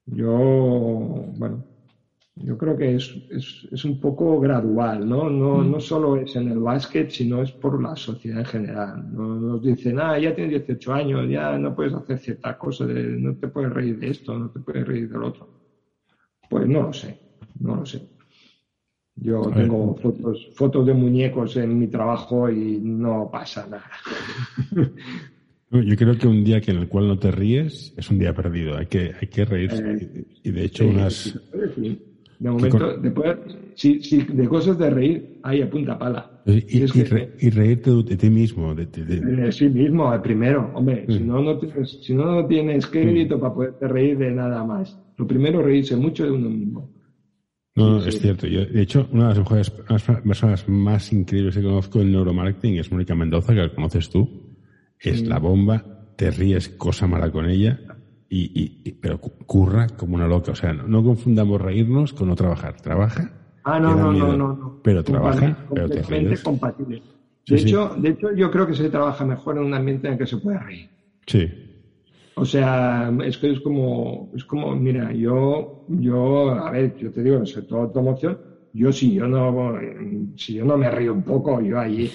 yo, bueno, yo creo que es, es, es, un poco gradual, ¿no? No, mm. no solo es en el básquet, sino es por la sociedad en general. Nos dicen, ah, ya tienes 18 años, ya no puedes hacer cierta cosa, no te puedes reír de esto, no te puedes reír del otro. Pues no lo sé. no lo sé. Yo tengo fotos, fotos de muñecos en mi trabajo y no pasa nada. Yo creo que un día que en el cual no te ríes es un día perdido. Hay que, hay que reírse. Eh, y de hecho, unas. De momento, si, de cosas de reír, hay a punta pala. Y, y, reírte de, ti mismo. De, de, sí mismo, el primero. Hombre, si, no, no tienes, si no, no tienes crédito para poderte reír de nada más. Lo primero, reírse mucho de uno mismo. No, es cierto. Yo, de hecho, una de las mejores personas más increíbles que conozco en neuromarketing es Mónica Mendoza, que la conoces tú. Es la bomba, te ríes cosa mala con ella, y, y, pero curra como una loca. O sea, no, confundamos reírnos con no trabajar. Trabaja. Ah, no, no, no, no, Pero trabaja, pero te ríes. compatible. De, hecho, de hecho, yo creo que se trabaja mejor en un ambiente en el que se puede reír. Sí. O sea, es que es como, es como, mira, yo, yo, a ver, yo te digo, en el sector automoción, yo si yo no, si yo no me río un poco, yo ahí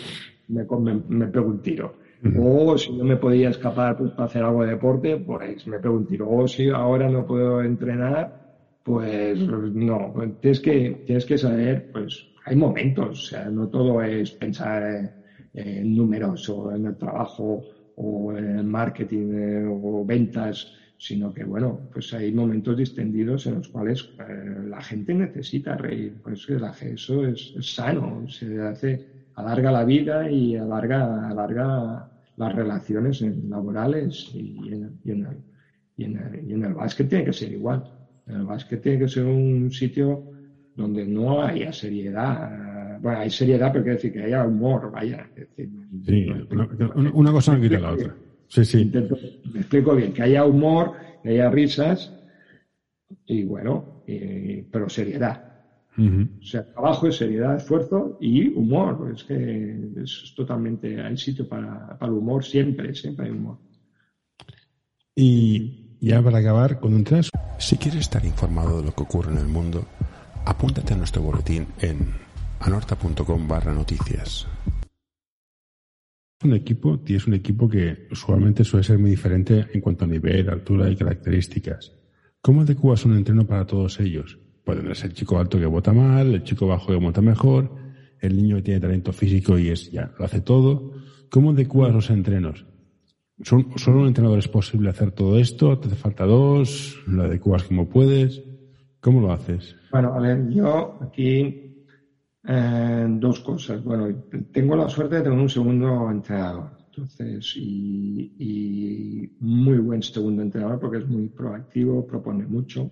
me, me, me pego un tiro. O si no me podía escapar pues, para hacer algo de deporte, pues me pego un tiro. O si ahora no puedo entrenar, pues no. Tienes que, tienes que saber, pues hay momentos, o sea, no todo es pensar en números o en el trabajo o en marketing eh, o ventas, sino que, bueno, pues hay momentos distendidos en los cuales eh, la gente necesita reír. Pues eso es, sano, se hace, alarga la vida y alarga, alarga las relaciones laborales y en, en el, y, en el, y en el básquet tiene que ser igual. El básquet tiene que ser un sitio donde no haya seriedad. Bueno, hay seriedad, pero quiere decir que haya humor, vaya. sí, una, cosa no quita la otra. Sí, sí. me explico bien, que haya humor, que haya risas y bueno, pero seriedad. O sea, trabajo es seriedad, esfuerzo y humor. Es que es totalmente, hay sitio para, para el humor siempre, siempre hay humor. Y ya para acabar, cuando entras, si quieres estar informado de lo que ocurre en el mundo, apúntate a nuestro boletín en anorta.com barra noticias. Un equipo, tienes un equipo que usualmente suele ser muy diferente en cuanto a nivel, altura y características. ¿Cómo adecuas un entreno para todos ellos? Puede ser el chico alto que vota mal, el chico bajo que vota mejor, el niño que tiene talento físico y es ya lo hace todo. ¿Cómo adecuas los entrenos? ¿Son, ¿Solo un entrenador es posible hacer todo esto? ¿Te hace falta dos? ¿Lo adecuas como puedes? ¿Cómo lo haces? Bueno, a ver, yo aquí eh, dos cosas. Bueno, tengo la suerte de tener un segundo entrenador. Entonces, y, muy buen segundo entrenador porque es muy proactivo, propone mucho.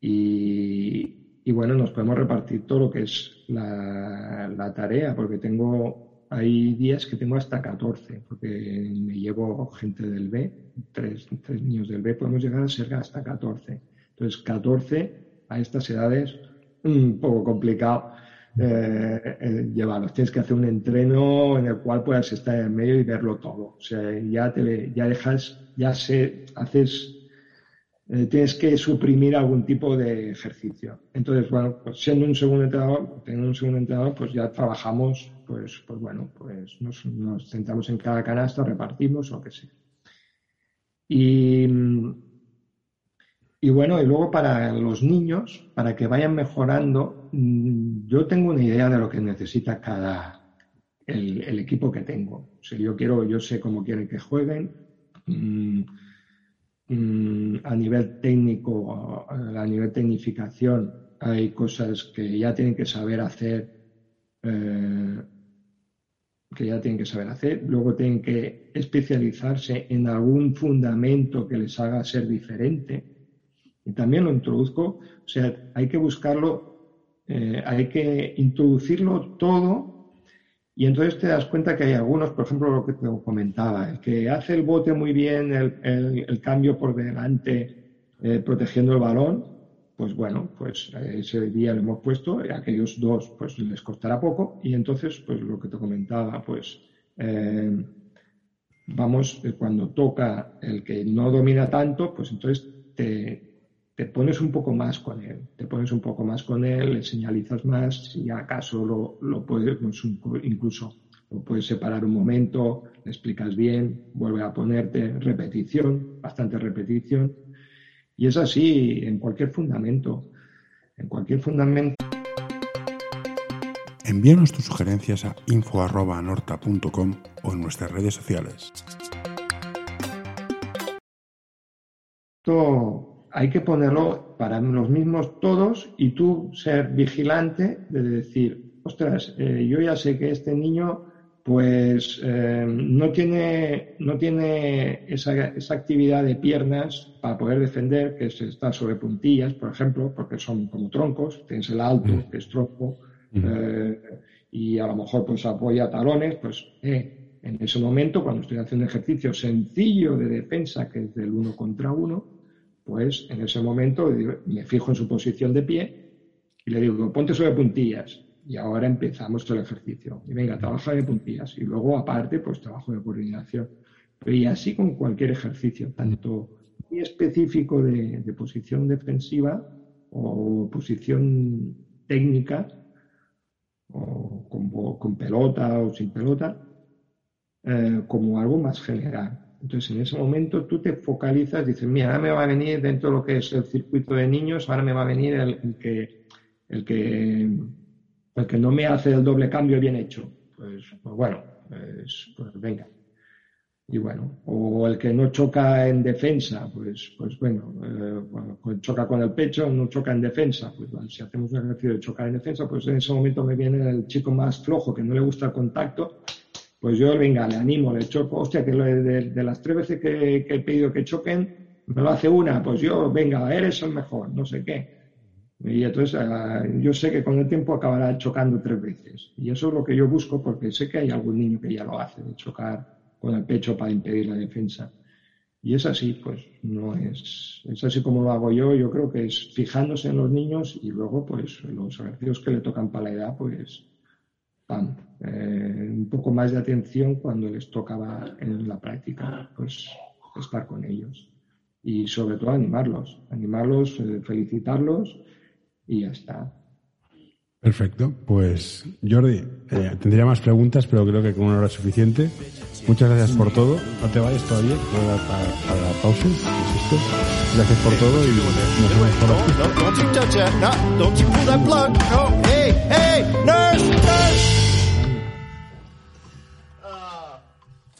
Y, bueno, nos podemos repartir todo lo que es la, tarea, porque tengo, hay días que tengo hasta 14, porque me llevo gente del B, tres, tres niños del B, podemos llegar a ser hasta 14. Entonces, 14 a estas edades, un poco complicado eh, eh, llevarlos. Tienes que hacer un entreno en el cual puedas estar en medio y verlo todo. O sea, ya te, ya dejas, ya se, haces eh, tienes que suprimir algún tipo de ejercicio. Entonces, bueno, pues siendo un segundo entrenador, teniendo un segundo entrenador, pues ya trabajamos, pues, pues bueno, pues nos, nos centramos en cada canasta, repartimos o qué sea. Y, y bueno, y luego para los niños, para que vayan mejorando, mm, yo tengo una idea de lo que necesita cada el, equipo que tengo. O yo quiero, yo sé cómo quieren que jueguen. Mm, Mm, a nivel técnico, a nivel tecnificación, hay cosas que ya tienen que saber hacer, eh, que ya tienen que saber hacer. Luego tienen que especializarse en algún fundamento que les haga ser diferente. Y también lo introduzco, o sea, hay que buscarlo, eh, hay que introducirlo todo y entonces te das cuenta que hay algunos, por ejemplo, lo que te comentaba, el que hace el bote muy bien, el, cambio por delante, eh, protegiendo el balón, pues bueno, pues ese día lo hemos puesto, a aquellos dos pues les costará poco, y entonces, pues lo que te comentaba, pues eh, vamos, cuando toca el que no domina tanto, pues entonces te, te pones un poco más con él, te pones un poco más con él, le señalizas más, si acaso lo, lo puedes, pues incluso lo puedes separar un momento, le explicas bien, vuelve a ponerte repetición, bastante repetición. Y es así en cualquier fundamento. en cualquier fundamento. Envíanos tus sugerencias a info.norta.com o en nuestras redes sociales. Esto hay que ponerlo para los mismos todos y tú ser vigilante de decir, ostras, eh, yo ya sé que este niño pues eh, no tiene, no tiene esa, esa, actividad de piernas para poder defender, que es estar sobre puntillas, por ejemplo, porque son como troncos, tienes el alto, mm. que es tronco, eh, y a lo mejor pues apoya talones, pues eh, en ese momento, cuando estoy haciendo un ejercicio sencillo de defensa, que es del uno contra uno, pues en ese momento me fijo en su posición de pie y le digo, ponte sobre puntillas, y ahora empezamos el ejercicio. Y venga, trabaja de puntillas. Y luego, aparte, pues trabajo de coordinación. Y así con cualquier ejercicio, tanto muy específico de, posición defensiva o posición técnica, o con, pelota o sin pelota, eh, como algo más general. Entonces, en ese momento tú te focalizas, dices, mira, ahora me va a venir dentro de lo que es el circuito de niños, ahora me va a venir el que, el que el que no me hace el doble cambio bien hecho, pues, pues bueno, pues, venga. Y bueno, o el que no choca en defensa, pues, pues bueno, eh, pues choca con el pecho, no choca en defensa, pues si hacemos un ejercicio de chocar en defensa, pues en ese momento me viene el chico más flojo que no le gusta el contacto, pues yo, venga, le animo, le choco, hostia, que de, de las tres veces que, que he pedido que choquen, me lo hace una, pues yo, venga, eres el mejor, no sé qué. Y entonces ah, yo sé que con el tiempo acabará chocando tres veces. Y eso es lo que yo busco porque sé que hay algún niño que ya lo hace, de chocar con el pecho para impedir la defensa. Y es así, pues no es, es así como lo hago yo. Yo creo que es fijándose en los niños y luego pues los ejercicios que le tocan para la edad, pues pam, eh, un poco más de atención cuando les tocaba en la práctica, pues estar con ellos. Y sobre todo animarlos, animarlos, eh, felicitarlos y ya está. Perfecto. Pues Jordi, eh, tendría más preguntas, pero creo que con una hora es suficiente. Muchas gracias por todo. No te vayas todavía, para, para, la pausa. Gracias por todo y nos vemos por aquí.